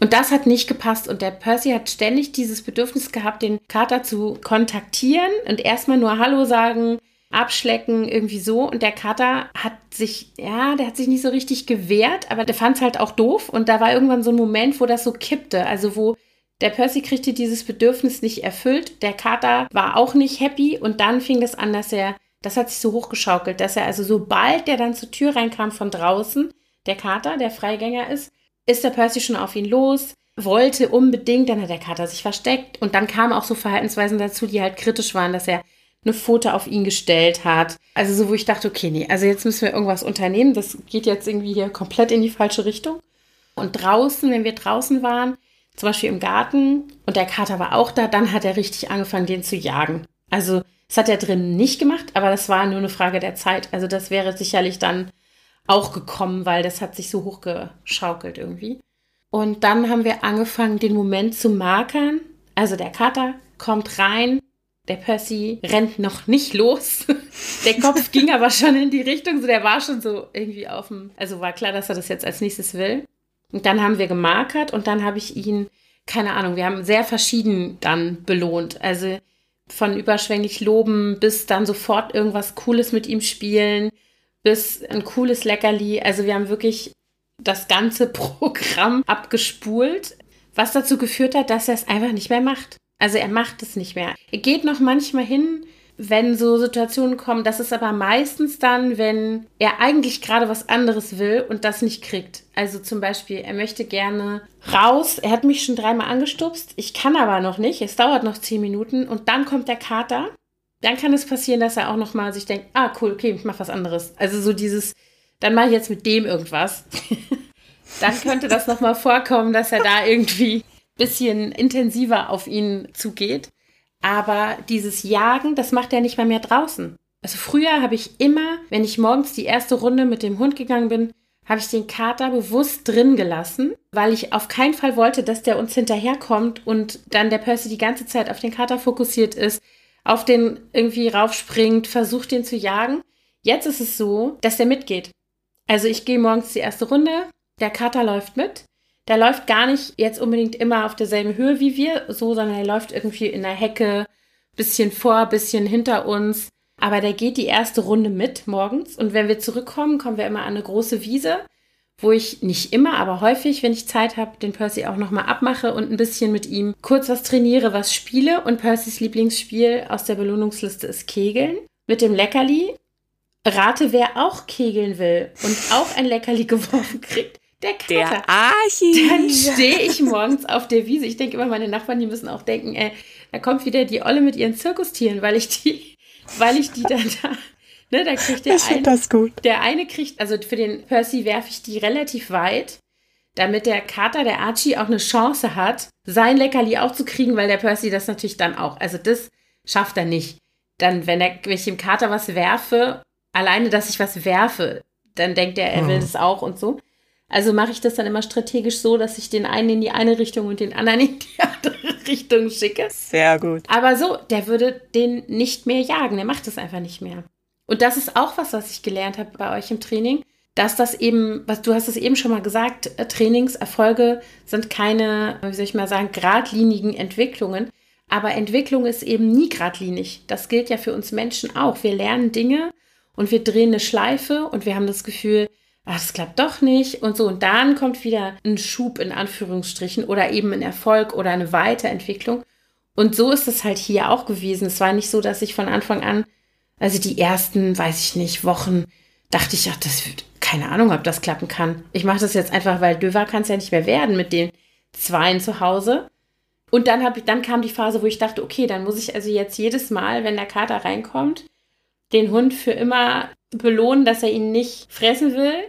Und das hat nicht gepasst. Und der Percy hat ständig dieses Bedürfnis gehabt, den Kater zu kontaktieren und erstmal nur Hallo sagen, abschlecken, irgendwie so. Und der Kater hat sich, ja, der hat sich nicht so richtig gewehrt, aber der fand es halt auch doof. Und da war irgendwann so ein Moment, wo das so kippte. Also wo der Percy kriegte dieses Bedürfnis nicht erfüllt. Der Kater war auch nicht happy. Und dann fing das an, dass er, das hat sich so hochgeschaukelt, dass er also sobald der dann zur Tür reinkam von draußen, der Kater, der Freigänger ist, ist der Percy schon auf ihn los, wollte unbedingt, dann hat der Kater sich versteckt und dann kamen auch so Verhaltensweisen dazu, die halt kritisch waren, dass er eine Foto auf ihn gestellt hat. Also so, wo ich dachte, okay, nee, also jetzt müssen wir irgendwas unternehmen. Das geht jetzt irgendwie hier komplett in die falsche Richtung. Und draußen, wenn wir draußen waren, zum Beispiel im Garten und der Kater war auch da, dann hat er richtig angefangen, den zu jagen. Also das hat er drin nicht gemacht, aber das war nur eine Frage der Zeit. Also das wäre sicherlich dann auch gekommen, weil das hat sich so hochgeschaukelt irgendwie. Und dann haben wir angefangen, den Moment zu markern. Also der Kater kommt rein, der Percy rennt noch nicht los. <laughs> Der Kopf ging aber schon in die Richtung, so der war schon so irgendwie auf dem, also war klar, dass er das jetzt als nächstes will. Und dann haben wir gemarkert und dann habe ich ihn, keine Ahnung, wir haben sehr verschieden dann belohnt. Also von überschwänglich loben bis dann sofort irgendwas Cooles mit ihm spielen bis ein cooles Leckerli. Also wir haben wirklich das ganze <laughs> Programm abgespult, was dazu geführt hat, dass er es einfach nicht mehr macht. Also er macht es nicht mehr. Er geht noch manchmal hin, wenn so Situationen kommen. Das ist aber meistens dann, wenn er eigentlich gerade was anderes will und das nicht kriegt. Also zum Beispiel, er möchte gerne raus. Er hat mich schon dreimal angestupst. Ich kann aber noch nicht. Es dauert noch zehn Minuten und dann kommt der Kater dann kann es passieren, dass er auch noch mal sich denkt, ah cool, okay, ich mache was anderes. Also so dieses, dann mache ich jetzt mit dem irgendwas. <laughs> dann könnte das noch mal vorkommen, dass er da irgendwie bisschen intensiver auf ihn zugeht. Aber dieses Jagen, das macht er nicht mal mehr draußen. Also früher habe ich immer, wenn ich morgens die erste Runde mit dem Hund gegangen bin, habe ich den Kater bewusst drin gelassen, weil ich auf keinen Fall wollte, dass der uns hinterherkommt und dann der Percy die ganze Zeit auf den Kater fokussiert ist, auf den irgendwie raufspringt, versucht den zu jagen. Jetzt ist es so, dass der mitgeht. Also ich gehe morgens die erste Runde, der Kater läuft mit. Der läuft gar nicht jetzt unbedingt immer auf derselben Höhe wie wir, so, sondern er läuft irgendwie in der Hecke, bisschen vor, bisschen hinter uns. Aber der geht die erste Runde mit morgens. Und wenn wir zurückkommen, kommen wir immer an eine große Wiese, wo ich nicht immer, aber häufig, wenn ich Zeit habe, den Percy auch nochmal abmache und ein bisschen mit ihm kurz was trainiere, was spiele. Und Percys Lieblingsspiel aus der Belohnungsliste ist Kegeln mit dem Leckerli. Rate, wer auch kegeln will und auch ein Leckerli <laughs> geworfen kriegt. Der Kater. Der Archie. Dann stehe ich morgens auf der Wiese. Ich denke immer, meine Nachbarn, die müssen auch denken, ey, da kommt wieder die Olle mit ihren Zirkustieren, weil ich die weil ich die dann da, ne, da kriegt der ich eine, das gut. der eine kriegt, also für den Percy werfe ich die relativ weit, damit der Kater, der Archie, auch eine Chance hat, sein Leckerli auch zu kriegen, weil der Percy das natürlich dann auch, also das schafft er nicht. Dann, wenn, er, wenn ich dem Kater was werfe, alleine, dass ich was werfe, dann denkt er, er will hm. das auch und so. Also mache ich das dann immer strategisch so, dass ich den einen in die eine Richtung und den anderen in die <laughs> andere Richtung schicke. Sehr gut. Aber so, der würde den nicht mehr jagen. Der macht das einfach nicht mehr. Und das ist auch was, was ich gelernt habe bei euch im Training, dass das eben, was du hast es eben schon mal gesagt, äh, Trainingserfolge sind keine, wie soll ich mal sagen, geradlinigen Entwicklungen. Aber Entwicklung ist eben nie geradlinig. Das gilt ja für uns Menschen auch. Wir lernen Dinge und wir drehen eine Schleife und wir haben das Gefühl, ach, das klappt doch nicht und so. Und dann kommt wieder ein Schub in Anführungsstrichen oder eben ein Erfolg oder eine Weiterentwicklung. Und so ist es halt hier auch gewesen. Es war nicht so, dass ich von Anfang an, also die ersten, weiß ich nicht, Wochen, dachte ich, ach, das wird, keine Ahnung, ob das klappen kann. Ich mache das jetzt einfach, weil Döver kann es ja nicht mehr werden mit den Zweien zu Hause. Und dann, hab ich, dann kam die Phase, wo ich dachte, okay, dann muss ich also jetzt jedes Mal, wenn der Kater reinkommt, den Hund für immer belohnen, dass er ihn nicht fressen will.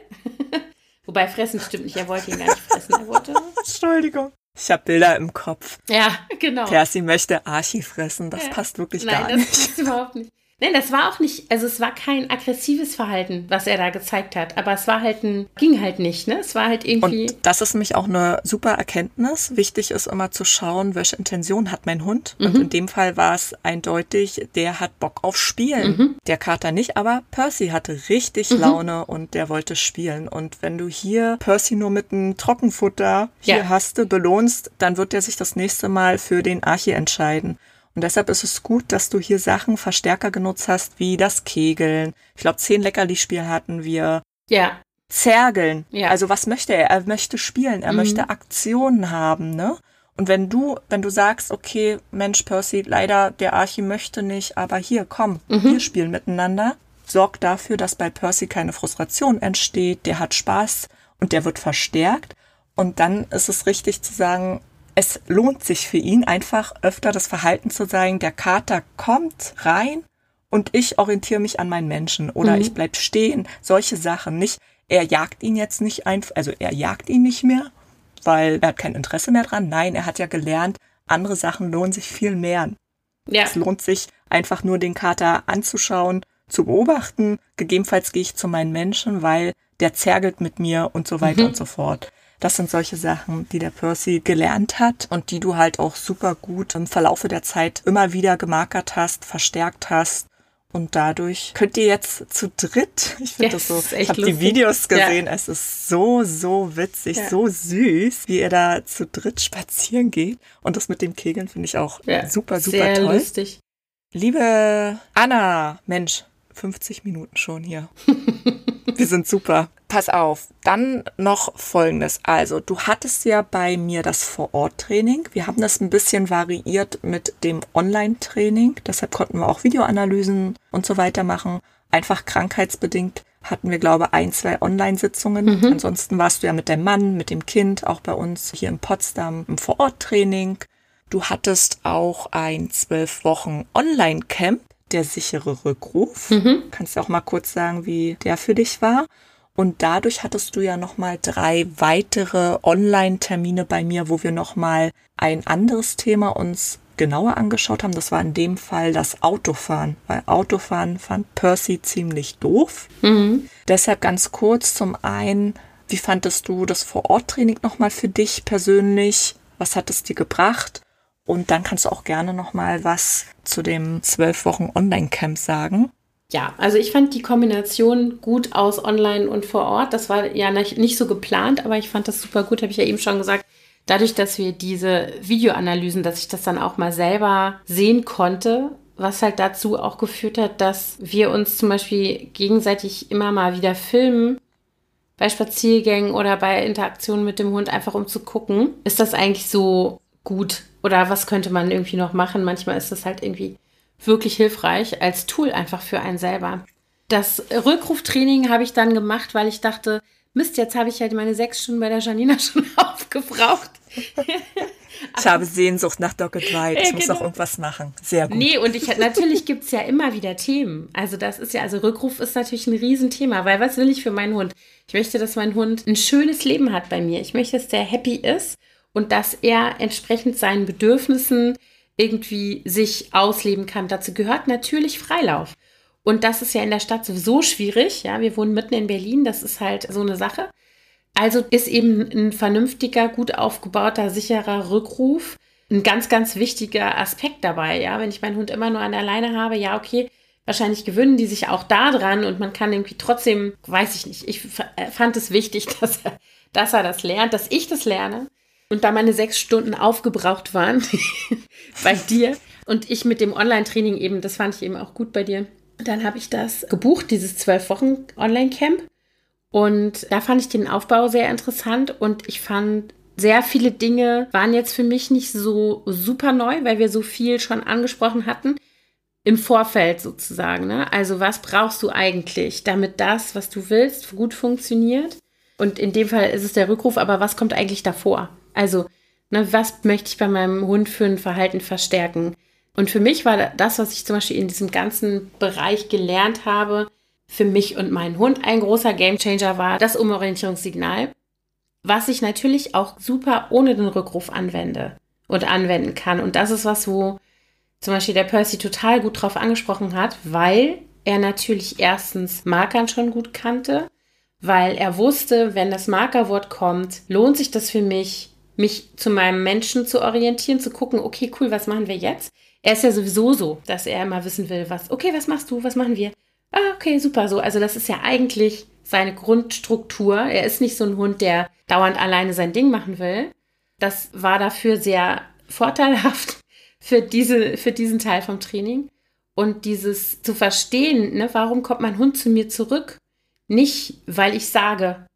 <laughs> Wobei fressen stimmt nicht, er wollte ihn gar nicht fressen. Er wollte. Entschuldigung. Ich habe Bilder im Kopf. Ja, genau. Percy möchte Archie fressen. Das ja. passt wirklich Nein, gar nicht. das passt überhaupt nicht. Nein, das war auch nicht, also es war kein aggressives Verhalten, was er da gezeigt hat, aber es war halt ein, ging halt nicht, ne? Es war halt irgendwie. Und das ist nämlich auch eine super Erkenntnis. Wichtig ist immer zu schauen, welche Intention hat mein Hund. Mhm. Und in dem Fall war es eindeutig, der hat Bock auf Spielen. Mhm. Der Kater nicht, aber Percy hatte richtig mhm. Laune und der wollte spielen. Und wenn du hier Percy nur mit einem Trockenfutter hier ja. hast, belohnst, dann wird er sich das nächste Mal für den Archie entscheiden. Und deshalb ist es gut, dass du hier Sachen Verstärker genutzt hast, wie das Kegeln. Ich glaube, zehn Leckerli-Spiel hatten wir. Ja. Zergeln. Ja. Also was möchte er? Er möchte spielen, er mhm. möchte Aktionen haben, ne? Und wenn du, wenn du sagst, okay, Mensch, Percy, leider der Archie möchte nicht, aber hier, komm, mhm. wir spielen miteinander, sorg dafür, dass bei Percy keine Frustration entsteht, der hat Spaß und der wird verstärkt. Und dann ist es richtig zu sagen, es lohnt sich für ihn einfach öfter das Verhalten zu sagen, der Kater kommt rein und ich orientiere mich an meinen Menschen oder mhm. ich bleib stehen, solche Sachen nicht. Er jagt ihn jetzt nicht einfach, also er jagt ihn nicht mehr, weil er hat kein Interesse mehr dran. Nein, er hat ja gelernt, andere Sachen lohnen sich viel mehr. Ja. Es lohnt sich einfach nur den Kater anzuschauen, zu beobachten. Gegebenenfalls gehe ich zu meinen Menschen, weil der zergelt mit mir und so weiter mhm. und so fort. Das sind solche Sachen, die der Percy gelernt hat und die du halt auch super gut im Verlaufe der Zeit immer wieder gemarkert hast, verstärkt hast. Und dadurch könnt ihr jetzt zu dritt, <laughs> ich finde yes, das so, ich habe die Videos gesehen, ja. es ist so, so witzig, ja. so süß, wie ihr da zu dritt spazieren geht. Und das mit dem Kegeln finde ich auch ja, super, super sehr toll. lustig. Liebe Anna, Mensch, 50 Minuten schon hier. <laughs> Wir sind super. Pass auf, dann noch Folgendes. Also, du hattest ja bei mir das Vor-Ort-Training. Wir haben das ein bisschen variiert mit dem Online-Training. Deshalb konnten wir auch Videoanalysen und so weiter machen. Einfach krankheitsbedingt hatten wir, glaube ich, ein, zwei Online-Sitzungen. Mhm. Ansonsten warst du ja mit dem Mann, mit dem Kind, auch bei uns hier in Potsdam im Vor-Ort-Training. Du hattest auch ein zwölf Wochen Online-Camp, der sichere Rückruf. Mhm. Kannst du auch mal kurz sagen, wie der für dich war? Und dadurch hattest du ja nochmal drei weitere Online-Termine bei mir, wo wir nochmal ein anderes Thema uns genauer angeschaut haben. Das war in dem Fall das Autofahren, weil Autofahren fand Percy ziemlich doof. Mhm. Deshalb ganz kurz zum einen, wie fandest du das Vor-Ort-Training nochmal für dich persönlich? Was hat es dir gebracht? Und dann kannst du auch gerne nochmal was zu dem zwölf Wochen Online-Camp sagen. Ja, also ich fand die Kombination gut aus Online und vor Ort. Das war ja nicht so geplant, aber ich fand das super gut, habe ich ja eben schon gesagt. Dadurch, dass wir diese Videoanalysen, dass ich das dann auch mal selber sehen konnte, was halt dazu auch geführt hat, dass wir uns zum Beispiel gegenseitig immer mal wieder filmen, bei Spaziergängen oder bei Interaktionen mit dem Hund, einfach um zu gucken, ist das eigentlich so gut oder was könnte man irgendwie noch machen. Manchmal ist das halt irgendwie wirklich hilfreich als Tool einfach für einen selber. Das Rückruftraining habe ich dann gemacht, weil ich dachte, Mist, jetzt habe ich halt meine sechs Stunden bei der Janina <laughs> schon aufgebraucht. <laughs> ich habe Sehnsucht nach Docket White. Ich ja, muss genau. noch irgendwas machen. Sehr gut. Nee, und ich, natürlich gibt es ja immer wieder Themen. Also das ist ja, also Rückruf ist natürlich ein Riesenthema, weil was will ich für meinen Hund? Ich möchte, dass mein Hund ein schönes Leben hat bei mir. Ich möchte, dass der happy ist und dass er entsprechend seinen Bedürfnissen irgendwie sich ausleben kann. Dazu gehört natürlich Freilauf. Und das ist ja in der Stadt sowieso schwierig. Ja, wir wohnen mitten in Berlin, das ist halt so eine Sache. Also ist eben ein vernünftiger, gut aufgebauter, sicherer Rückruf ein ganz, ganz wichtiger Aspekt dabei. Ja, wenn ich meinen Hund immer nur an der Leine habe, ja, okay, wahrscheinlich gewöhnen die sich auch da dran und man kann irgendwie trotzdem, weiß ich nicht, ich fand es wichtig, <laughs> dass er, dass er das lernt, dass ich das lerne. Und da meine sechs Stunden aufgebraucht waren <laughs> bei dir und ich mit dem Online-Training eben, das fand ich eben auch gut bei dir, dann habe ich das gebucht, dieses zwölf Wochen Online-Camp. Und da fand ich den Aufbau sehr interessant und ich fand, sehr viele Dinge waren jetzt für mich nicht so super neu, weil wir so viel schon angesprochen hatten. Im Vorfeld sozusagen. Ne? Also was brauchst du eigentlich, damit das, was du willst, gut funktioniert? Und in dem Fall ist es der Rückruf, aber was kommt eigentlich davor? Also, ne, was möchte ich bei meinem Hund für ein Verhalten verstärken? Und für mich war das, was ich zum Beispiel in diesem ganzen Bereich gelernt habe, für mich und meinen Hund ein großer Gamechanger war das Umorientierungssignal, was ich natürlich auch super ohne den Rückruf anwende und anwenden kann. Und das ist was, wo zum Beispiel der Percy total gut drauf angesprochen hat, weil er natürlich erstens Markern schon gut kannte, weil er wusste, wenn das Markerwort kommt, lohnt sich das für mich, mich zu meinem Menschen zu orientieren, zu gucken, okay, cool, was machen wir jetzt? Er ist ja sowieso so, dass er immer wissen will, was, okay, was machst du, was machen wir? Ah, okay, super, so. Also das ist ja eigentlich seine Grundstruktur. Er ist nicht so ein Hund, der dauernd alleine sein Ding machen will. Das war dafür sehr vorteilhaft <laughs> für, diese, für diesen Teil vom Training. Und dieses zu verstehen, ne, warum kommt mein Hund zu mir zurück? Nicht, weil ich sage,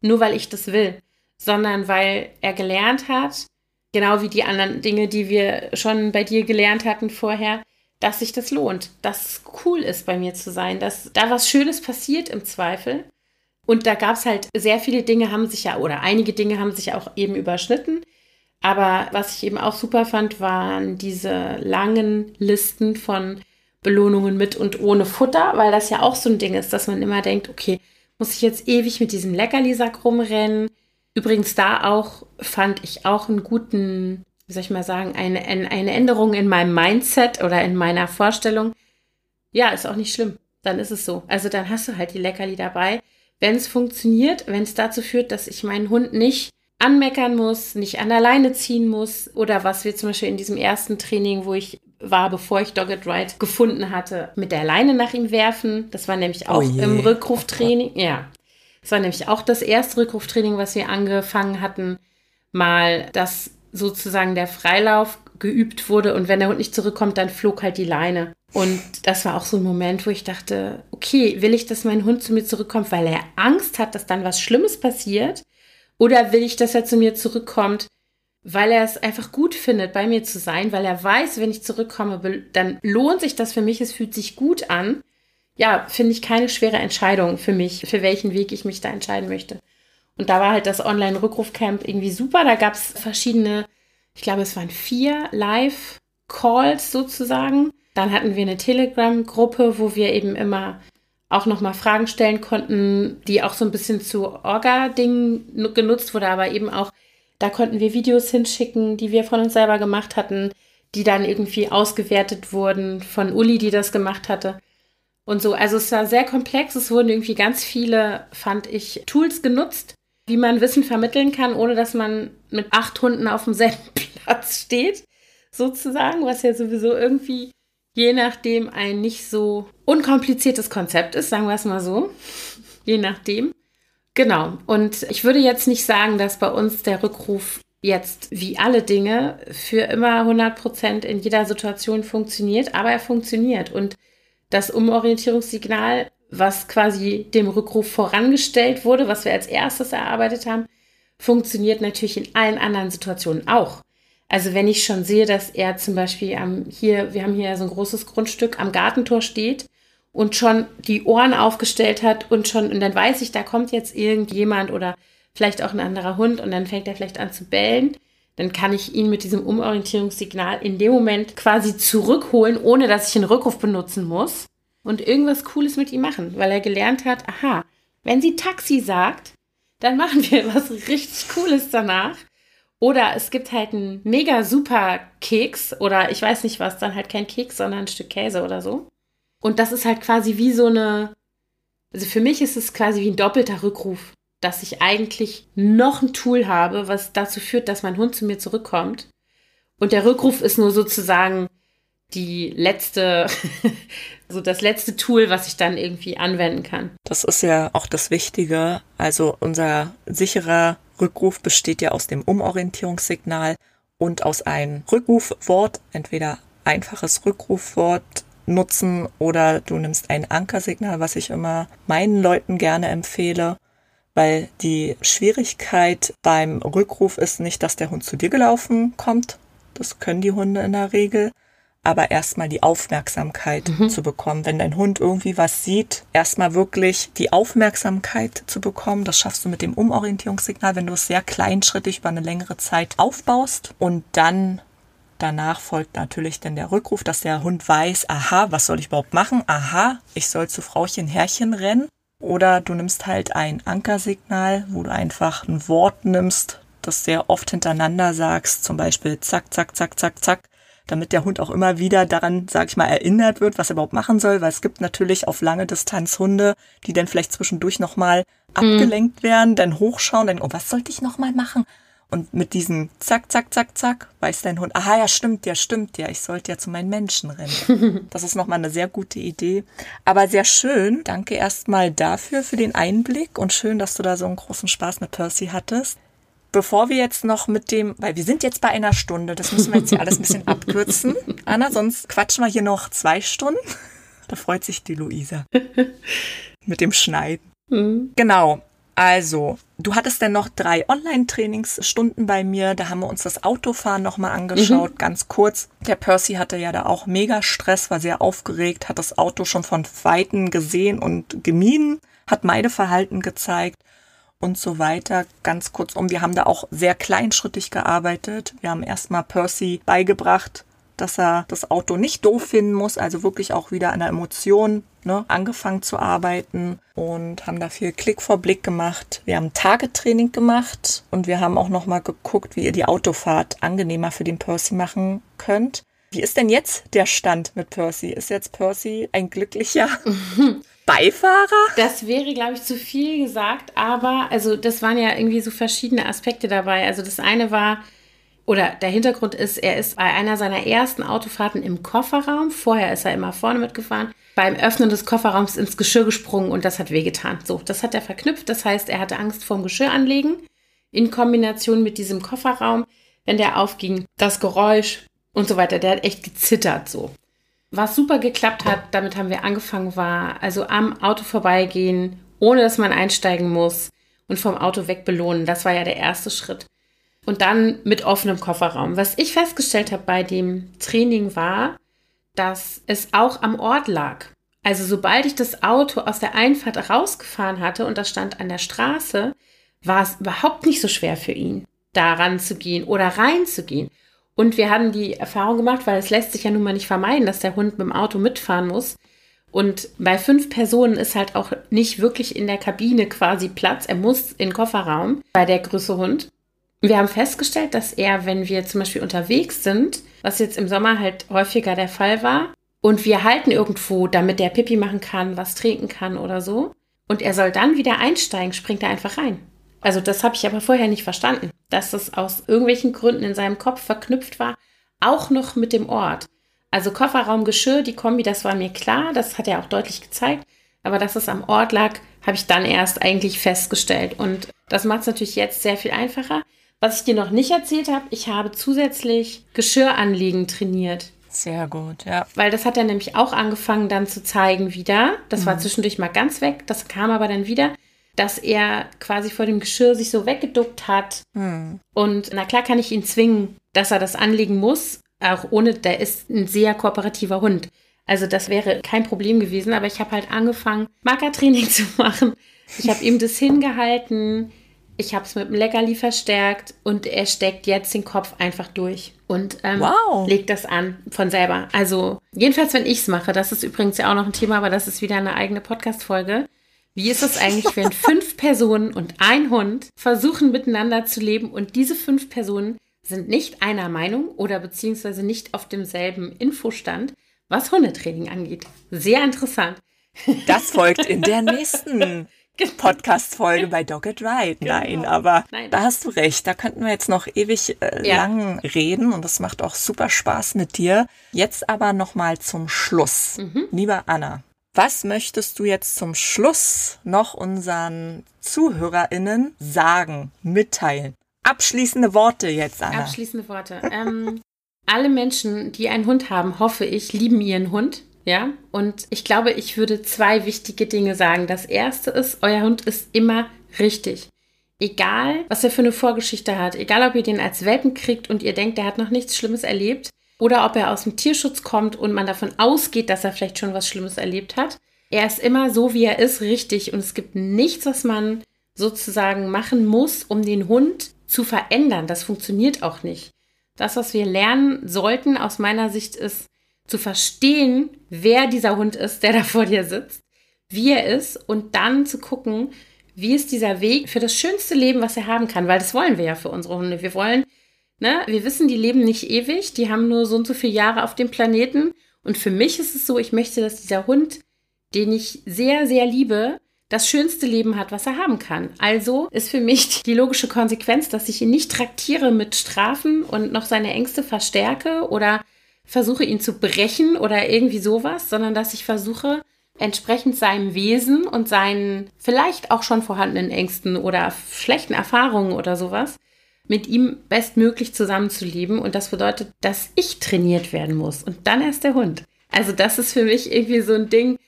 nur weil ich das will, sondern weil er gelernt hat, genau wie die anderen Dinge, die wir schon bei dir gelernt hatten vorher, dass sich das lohnt, dass es cool ist, bei mir zu sein, dass da was Schönes passiert im Zweifel. Und da gab es halt sehr viele Dinge, haben sich ja, oder einige Dinge haben sich auch eben überschnitten. Aber was ich eben auch super fand, waren diese langen Listen von Belohnungen mit und ohne Futter, weil das ja auch so ein Ding ist, dass man immer denkt, okay, muss ich jetzt ewig mit diesem Leckerlisack rumrennen? Übrigens da auch fand ich auch einen guten, wie soll ich mal sagen, eine, eine Änderung in meinem Mindset oder in meiner Vorstellung. Ja, ist auch nicht schlimm. Dann ist es so. Also dann hast du halt die Leckerli dabei. Wenn es funktioniert, wenn es dazu führt, dass ich meinen Hund nicht anmeckern muss, nicht an der Leine ziehen muss oder was wir zum Beispiel in diesem ersten Training, wo ich war, bevor ich Dogged Ride gefunden hatte, mit der Leine nach ihm werfen. Das war nämlich auch oh im Rückruftraining. Ja, das war nämlich auch das erste Rückruftraining, was wir angefangen hatten, mal, dass sozusagen der Freilauf geübt wurde und wenn der Hund nicht zurückkommt, dann flog halt die Leine. Und das war auch so ein Moment, wo ich dachte, okay, will ich, dass mein Hund zu mir zurückkommt, weil er Angst hat, dass dann was Schlimmes passiert? Oder will ich, dass er zu mir zurückkommt, weil er es einfach gut findet, bei mir zu sein, weil er weiß, wenn ich zurückkomme, dann lohnt sich das für mich, es fühlt sich gut an ja, finde ich keine schwere Entscheidung für mich, für welchen Weg ich mich da entscheiden möchte. Und da war halt das Online-Rückrufcamp irgendwie super. Da gab es verschiedene, ich glaube, es waren vier Live-Calls sozusagen. Dann hatten wir eine Telegram-Gruppe, wo wir eben immer auch nochmal Fragen stellen konnten, die auch so ein bisschen zu Orga-Dingen genutzt wurde, aber eben auch, da konnten wir Videos hinschicken, die wir von uns selber gemacht hatten, die dann irgendwie ausgewertet wurden von Uli, die das gemacht hatte. Und so, also es war sehr komplex. Es wurden irgendwie ganz viele, fand ich, Tools genutzt, wie man Wissen vermitteln kann, ohne dass man mit acht Hunden auf demselben <laughs> Platz steht, sozusagen, was ja sowieso irgendwie je nachdem ein nicht so unkompliziertes Konzept ist, sagen wir es mal so. Je nachdem. Genau. Und ich würde jetzt nicht sagen, dass bei uns der Rückruf jetzt wie alle Dinge für immer 100 Prozent in jeder Situation funktioniert, aber er funktioniert. Und das Umorientierungssignal, was quasi dem Rückruf vorangestellt wurde, was wir als erstes erarbeitet haben, funktioniert natürlich in allen anderen Situationen auch. Also wenn ich schon sehe, dass er zum Beispiel am, hier, wir haben hier so ein großes Grundstück am Gartentor steht und schon die Ohren aufgestellt hat und schon, und dann weiß ich, da kommt jetzt irgendjemand oder vielleicht auch ein anderer Hund und dann fängt er vielleicht an zu bellen, dann kann ich ihn mit diesem Umorientierungssignal in dem Moment quasi zurückholen, ohne dass ich einen Rückruf benutzen muss und irgendwas Cooles mit ihm machen, weil er gelernt hat, aha, wenn sie Taxi sagt, dann machen wir <laughs> was richtig Cooles danach oder es gibt halt einen mega super Keks oder ich weiß nicht was, dann halt kein Keks, sondern ein Stück Käse oder so. Und das ist halt quasi wie so eine, also für mich ist es quasi wie ein doppelter Rückruf, dass ich eigentlich noch ein Tool habe, was dazu führt, dass mein Hund zu mir zurückkommt. Und der Rückruf ist nur sozusagen die letzte, <laughs> so das letzte Tool, was ich dann irgendwie anwenden kann. Das ist ja auch das Wichtige. Also unser sicherer Rückruf besteht ja aus dem Umorientierungssignal und aus einem Rückrufwort, entweder einfaches Rückrufwort nutzen oder du nimmst ein Ankersignal, was ich immer meinen Leuten gerne empfehle, weil die Schwierigkeit beim Rückruf ist nicht, dass der Hund zu dir gelaufen kommt. Das können die Hunde in der Regel, aber erstmal die Aufmerksamkeit mhm. zu bekommen. Wenn dein Hund irgendwie was sieht, erstmal wirklich die Aufmerksamkeit zu bekommen. Das schaffst du mit dem Umorientierungssignal, wenn du es sehr kleinschrittig über eine längere Zeit aufbaust und dann Danach folgt natürlich dann der Rückruf, dass der Hund weiß, aha, was soll ich überhaupt machen? Aha, ich soll zu Frauchen Herrchen rennen. Oder du nimmst halt ein Ankersignal, wo du einfach ein Wort nimmst, das sehr oft hintereinander sagst, zum Beispiel zack, zack, zack, zack, zack damit der Hund auch immer wieder daran, sag ich mal, erinnert wird, was er überhaupt machen soll, weil es gibt natürlich auf lange Distanz Hunde, die dann vielleicht zwischendurch nochmal mhm. abgelenkt werden, dann hochschauen, dann, oh, was sollte ich nochmal machen? Und mit diesem Zack, Zack, Zack, Zack weiß dein Hund, aha, ja, stimmt, ja, stimmt, ja, ich sollte ja zu meinen Menschen rennen. <laughs> Das ist nochmal eine sehr gute Idee. Aber sehr schön. Danke erstmal dafür, für den Einblick und schön, dass du da so einen großen Spaß mit Percy hattest bevor wir jetzt noch mit dem, weil wir sind jetzt bei einer Stunde, das müssen wir jetzt hier alles ein bisschen <laughs> abkürzen. Anna, sonst quatschen wir hier noch zwei Stunden. Da freut sich die Luisa. <laughs> mit dem Schneiden. Mhm. Genau. Also, du hattest dann noch drei Online-Trainingsstunden bei mir. Da haben wir uns das Autofahren nochmal angeschaut, mhm. ganz kurz. Der Percy hatte ja da auch mega Stress, war sehr aufgeregt, hat das Auto schon von Weitem gesehen und gemieden, hat Meideverhalten gezeigt und so weiter. Ganz kurz um, wir haben da auch sehr kleinschrittig gearbeitet. Wir haben erstmal Percy beigebracht, dass er das Auto nicht doof finden muss, also wirklich auch wieder an der Emotion ne, angefangen zu arbeiten und haben da viel Klick vor Blick gemacht. Wir haben Tagetraining gemacht und wir haben auch nochmal geguckt, wie ihr die Autofahrt angenehmer für den Percy machen könnt. Wie ist denn jetzt der Stand mit Percy? Ist jetzt Percy ein glücklicher <laughs> Beifahrer? Das wäre, glaube ich, zu viel gesagt, aber also das waren ja irgendwie so verschiedene Aspekte dabei. Also das eine war, oder der Hintergrund ist, er ist bei einer seiner ersten Autofahrten im Kofferraum. Vorher ist er immer vorne mitgefahren. Beim Öffnen des Kofferraums ins Geschirr gesprungen und das hat wehgetan. So, das hat er verknüpft. Das heißt, er hatte Angst vorm Geschirr anlegen in Kombination mit diesem Kofferraum. Wenn der aufging, das Geräusch und so weiter. Der hat echt gezittert so. Was super geklappt hat, damit haben wir angefangen, war also am Auto vorbeigehen, ohne dass man einsteigen muss und vom Auto weg belohnen. Das war ja der erste Schritt. Und dann mit offenem Kofferraum. Was ich festgestellt habe bei dem Training war, dass es auch am Ort lag. Also sobald ich das Auto aus der Einfahrt rausgefahren hatte und das stand an der Straße, war es überhaupt nicht so schwer für ihn, da ranzugehen oder reinzugehen. Und wir haben die Erfahrung gemacht, weil es lässt sich ja nun mal nicht vermeiden, dass der Hund mit dem Auto mitfahren muss. Und bei fünf Personen ist halt auch nicht wirklich in der Kabine quasi Platz. Er muss in den Kofferraum bei der Größe Hund. Wir haben festgestellt, dass er, wenn wir zum Beispiel unterwegs sind, was jetzt im Sommer halt häufiger der Fall war. Und wir halten irgendwo, damit der Pipi machen kann, was trinken kann oder so. Und er soll dann wieder einsteigen, springt er einfach rein. Also das habe ich aber vorher nicht verstanden, dass es aus irgendwelchen Gründen in seinem Kopf verknüpft war, auch noch mit dem Ort. Also Kofferraum, Geschirr, die Kombi, das war mir klar, das hat er auch deutlich gezeigt. Aber dass es am Ort lag, habe ich dann erst eigentlich festgestellt. Und das macht es natürlich jetzt sehr viel einfacher. Was ich dir noch nicht erzählt habe, ich habe zusätzlich Geschirranliegen trainiert. Sehr gut, ja. Weil das hat er nämlich auch angefangen dann zu zeigen wieder. Das mhm. war zwischendurch mal ganz weg, das kam aber dann wieder, dass er quasi vor dem Geschirr sich so weggeduckt hat. Mhm. Und na klar kann ich ihn zwingen, dass er das anlegen muss, auch ohne, der ist ein sehr kooperativer Hund. Also das wäre kein Problem gewesen, aber ich habe halt angefangen, Markertraining <laughs> zu machen. Ich habe ihm das hingehalten, ich habe es mit dem Leckerli verstärkt und er steckt jetzt den Kopf einfach durch und ähm, wow. legt das an von selber. Also jedenfalls, wenn ich es mache, das ist übrigens ja auch noch ein Thema, aber das ist wieder eine eigene Podcast-Folge. Wie ist es eigentlich, wenn <laughs> fünf Personen und ein Hund versuchen miteinander zu leben und diese fünf Personen sind nicht einer Meinung oder beziehungsweise nicht auf demselben Infostand, was Hundetraining angeht. Sehr interessant. Das folgt in der <laughs> nächsten Podcast-Folge bei Dogged Ride. Genau. Nein, aber Nein. da hast du recht. Da könnten wir jetzt noch ewig äh, ja. lang reden und das macht auch super Spaß mit dir. Jetzt aber nochmal zum Schluss. Mhm. Lieber Anna, was möchtest du jetzt zum Schluss noch unseren ZuhörerInnen sagen, mitteilen? Abschließende Worte jetzt, Anna. Abschließende Worte. ähm, alle Menschen, die einen Hund haben, hoffe ich, lieben ihren Hund. Ja, und ich glaube, ich würde zwei wichtige Dinge sagen. Das erste ist, euer Hund ist immer richtig. Egal, was er für eine Vorgeschichte hat, egal, ob ihr den als Welpen kriegt und ihr denkt, der hat noch nichts Schlimmes erlebt, oder ob er aus dem Tierschutz kommt und man davon ausgeht, dass er vielleicht schon was Schlimmes erlebt hat. Er ist immer so, wie er ist, richtig. Und es gibt nichts, was man sozusagen machen muss, um den Hund zu verändern. Das funktioniert auch nicht. Das, was wir lernen sollten aus meiner Sicht, ist zu verstehen, wer dieser Hund ist, der <laughs> da vor dir sitzt, wie er ist und dann zu gucken, wie ist dieser Weg für das schönste Leben, was er haben kann, weil das wollen wir ja für unsere Hunde. Wir wollen, ne, wir wissen, die leben nicht ewig, die haben nur so und so viele Jahre auf dem Planeten und für mich ist es so, ich möchte, dass dieser Hund, den ich sehr, sehr liebe, das schönste Leben hat, was er haben kann. Also ist für mich die logische Konsequenz, dass ich ihn nicht traktiere mit Strafen und noch seine Ängste verstärke oder versuche ihn zu brechen oder irgendwie sowas, sondern dass ich versuche, entsprechend seinem Wesen und seinen vielleicht auch schon vorhandenen Ängsten oder schlechten Erfahrungen oder sowas mit ihm bestmöglich zusammenzuleben. Und das bedeutet, dass ich trainiert werden muss und dann erst der Hund. Also das ist für mich irgendwie so ein Ding,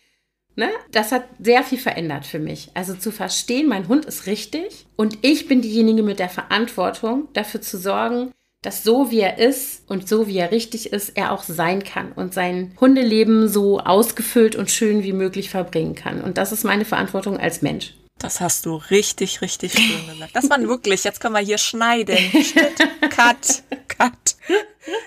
Ne? Das hat sehr viel verändert für mich. Also zu verstehen, mein Hund ist richtig und ich bin diejenige mit der Verantwortung, dafür zu sorgen, dass so wie er ist und so wie er richtig ist, er auch sein kann und sein Hundeleben so ausgefüllt und schön wie möglich verbringen kann. Und das ist meine Verantwortung als Mensch. Das hast du richtig, richtig schön gesagt. Das waren wirklich, jetzt können wir hier schneiden. Schnitt, cut, cut.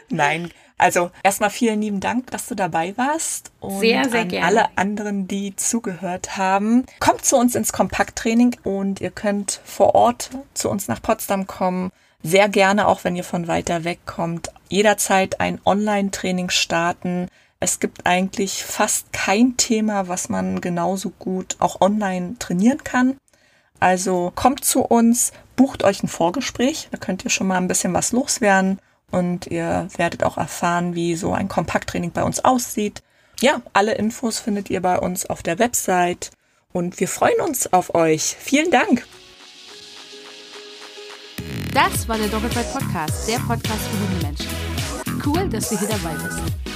Nein, also erstmal vielen lieben Dank, dass du dabei warst. Und sehr, sehr an gerne. alle anderen, die zugehört haben. Kommt zu uns ins Kompakttraining und ihr könnt vor Ort zu uns nach Potsdam kommen. Sehr gerne, auch wenn ihr von weiter weg kommt, jederzeit ein Online-Training starten. Es gibt eigentlich fast kein Thema, was man genauso gut auch online trainieren kann. Also kommt zu uns, bucht euch ein Vorgespräch, da könnt ihr schon mal ein bisschen was loswerden und ihr werdet auch erfahren, wie so ein Kompakttraining bei uns aussieht. Ja, alle Infos findet ihr bei uns auf der Website und wir freuen uns auf euch. Vielen Dank. Das war der Doppelfight Podcast, der Podcast für junge Menschen. Cool, dass du hier dabei bist.